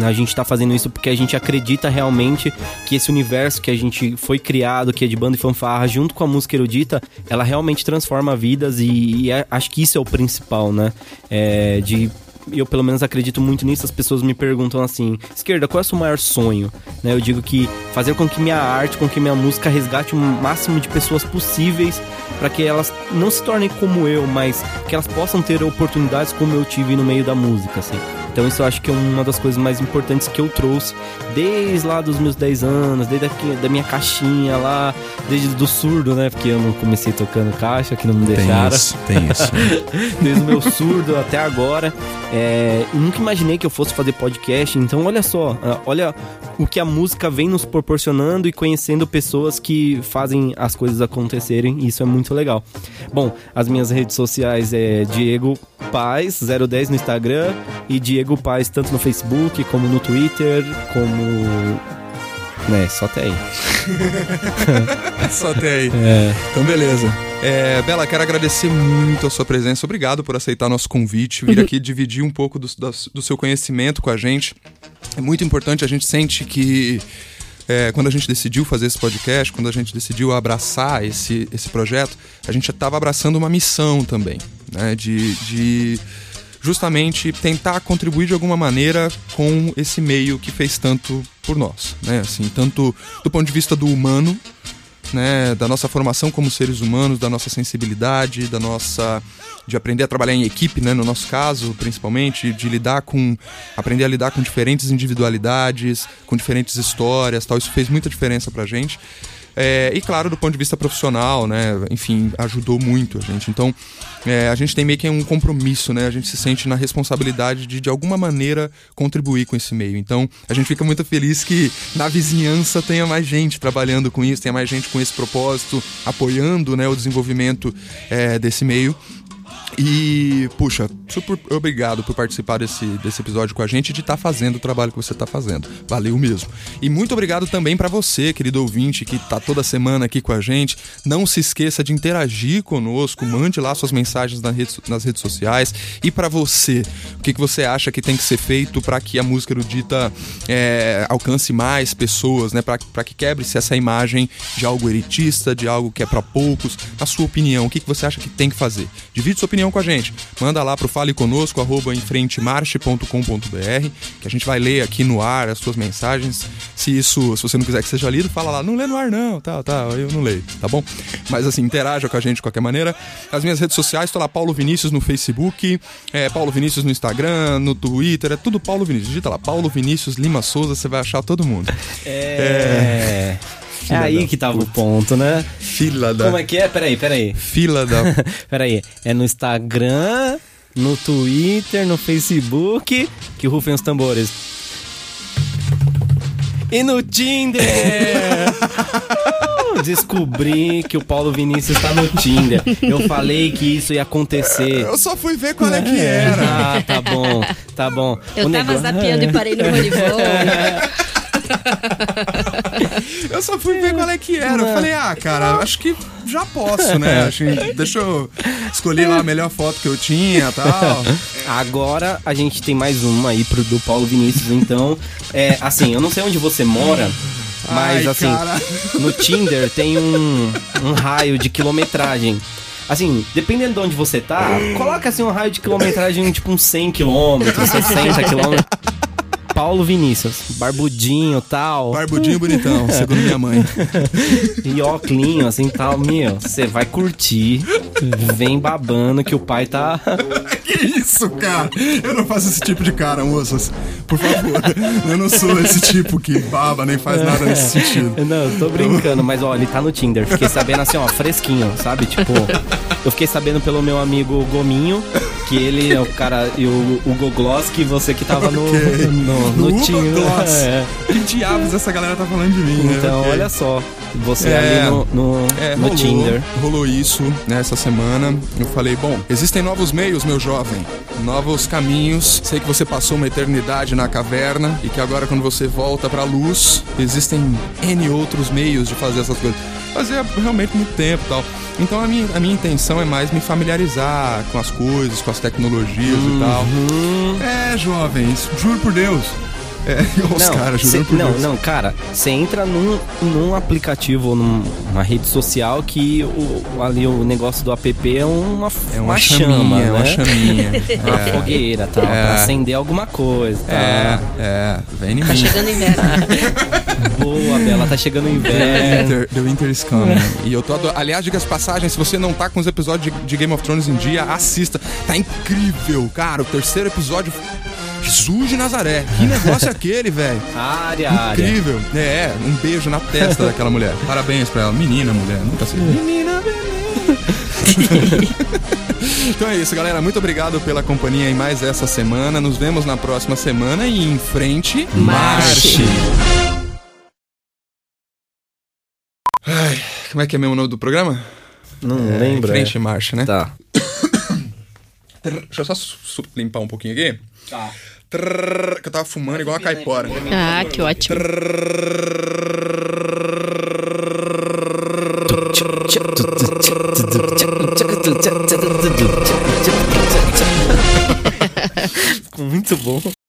A gente tá fazendo isso porque a gente acredita realmente que esse universo que a gente foi criado, que é de banda e fanfarra, junto com a música erudita, ela realmente transforma vidas e, e é, acho que isso é o principal, né? É, de eu pelo menos acredito muito nisso, as pessoas me perguntam assim, esquerda, qual é o seu maior sonho? Né, eu digo que fazer com que minha arte, com que minha música resgate o máximo de pessoas possíveis para que elas não se tornem como eu, mas que elas possam ter oportunidades como eu tive no meio da música, assim. Então isso eu acho que é uma das coisas mais importantes que eu trouxe desde lá dos meus 10 anos, desde aqui, da minha caixinha lá, desde do surdo, né? Porque eu não comecei tocando caixa, que não me deixaram. Tem isso, tem isso. desde o meu surdo até agora. É, nunca imaginei que eu fosse fazer podcast, então olha só, ah, olha o que a música vem nos proporcionando e conhecendo pessoas que fazem as coisas acontecerem, isso é muito legal. Bom, as minhas redes sociais é Diego Paz 010 no Instagram e Diego Paz tanto no Facebook como no Twitter, como né, só até aí. só até aí. É. Então, beleza. É, Bela, quero agradecer muito a sua presença. Obrigado por aceitar nosso convite, vir aqui dividir um pouco do, do seu conhecimento com a gente. É muito importante, a gente sente que é, quando a gente decidiu fazer esse podcast, quando a gente decidiu abraçar esse, esse projeto, a gente estava abraçando uma missão também, né? De, de justamente tentar contribuir de alguma maneira com esse meio que fez tanto por nós, né? Assim, tanto do ponto de vista do humano, né, da nossa formação como seres humanos, da nossa sensibilidade, da nossa de aprender a trabalhar em equipe, né, no nosso caso, principalmente, de lidar com aprender a lidar com diferentes individualidades, com diferentes histórias, tal. Isso fez muita diferença pra gente. É, e claro, do ponto de vista profissional, né? Enfim, ajudou muito a gente. Então, é, a gente tem meio que um compromisso, né? A gente se sente na responsabilidade de, de alguma maneira, contribuir com esse meio. Então, a gente fica muito feliz que na vizinhança tenha mais gente trabalhando com isso, tenha mais gente com esse propósito, apoiando né, o desenvolvimento é, desse meio. E, puxa, super obrigado por participar desse, desse episódio com a gente e de estar fazendo o trabalho que você está fazendo. Valeu mesmo. E muito obrigado também para você, querido ouvinte, que tá toda semana aqui com a gente. Não se esqueça de interagir conosco, mande lá suas mensagens nas redes, nas redes sociais. E para você, o que, que você acha que tem que ser feito para que a música erudita é, alcance mais pessoas, né? Para que quebre-se essa imagem de algo elitista, de algo que é para poucos. Na sua opinião, o que, que você acha que tem que fazer? Divide sua opinião com a gente. Manda lá pro fale conosco, arroba enfrentemarche.com.br, que a gente vai ler aqui no ar as suas mensagens. Se isso, se você não quiser que seja lido, fala lá, não lê no ar não, tá, tá, eu não leio, tá bom? Mas assim, interaja com a gente de qualquer maneira. As minhas redes sociais, tô lá Paulo Vinícius no Facebook, é, Paulo Vinícius no Instagram, no Twitter, é tudo Paulo Vinícius. Digita lá, Paulo Vinícius Lima Souza, você vai achar todo mundo. É. É aí que tava o ponto, né? Fila da. Como é que é? Peraí, peraí. Fila da. peraí. É no Instagram, no Twitter, no Facebook, que rufem os tambores. E no Tinder! Descobri que o Paulo Vinícius tá no Tinder. Eu falei que isso ia acontecer. Eu só fui ver qual é que era. Ah, tá bom, tá bom. Eu O tava negócio- zapeando e parei no Rolivou. Eu só fui ver qual é que era. Eu falei, ah, cara, acho que já posso, né? Acho que- deixa eu escolher lá a melhor foto que eu tinha e tal. Agora a gente tem mais uma aí pro do Paulo Vinícius, então. É, assim, eu não sei onde você mora, mas Ai, assim, cara. no Tinder tem um, um raio de quilometragem. Assim, dependendo de onde você tá, coloca assim um raio de quilometragem, tipo uns 100 quilômetros, 60 quilômetros. Paulo Vinícius, barbudinho tal. Barbudinho bonitão, segundo minha mãe. E óculinho, assim, tal, meu, você vai curtir, vem babando que o pai tá... Que isso, cara? Eu não faço esse tipo de cara, moças. Por favor. Eu não sou esse tipo que baba, nem faz nada nesse sentido. Não, eu tô brincando, mas ó, ele tá no Tinder. Fiquei sabendo assim, ó, fresquinho, sabe? Tipo, eu fiquei sabendo pelo meu amigo Gominho, que ele é o cara, e o Hugo Gloss, que você que tava no, Ok. no, no Hugo Tinder. Gloss. É. Que diabos essa galera tá falando de mim, né? Então, olha só, você É. ali no, no, É, no rolou, Tinder. rolou isso nessa semana. Eu falei, bom, existem novos meios, meu jovem. Novos caminhos. Sei que você passou uma eternidade na caverna e que agora quando você volta pra luz, existem N outros meios de fazer essas coisas. Fazia realmente muito tempo e tal. Então a minha, a minha intenção é mais me familiarizar com as coisas, com as tecnologias e tal. Uhum. É, jovens, juro por Deus. É, os caras, cê- juro por não, Deus. não, cara, você entra num, num aplicativo ou num- numa rede social que o, ali o negócio do app é uma, É uma, uma chaminha, chama, é uma né? chaminha. É uma fogueira, tal, pra acender alguma coisa. Tá. É, é, vem em Tá mim. chegando inverno. Boa, Bela, tá chegando o The inverno. Winter, The Winter is coming. E eu tô. Aliás, diga as passagens, se você não tá com os episódios de, de Game of Thrones em dia, assista. Tá incrível, cara. O terceiro episódio. Jesus de Nazaré. Que negócio é aquele, velho? Área, área. Incrível. É, um beijo na testa daquela mulher. Parabéns pra ela. Menina, mulher. Nunca sei. Menina, beleza. Então é isso, galera. Muito obrigado pela companhia em mais essa semana. Nos vemos na próxima semana e em frente, Marche. marche. Como é que é mesmo o nome do programa? Não É, lembra? Em frente, marcha, né? Tá. Deixa eu só limpar um pouquinho aqui. Tá. Trrr, que eu tava fumando igual a caipora. Ah, que ótimo. Ficou muito bom.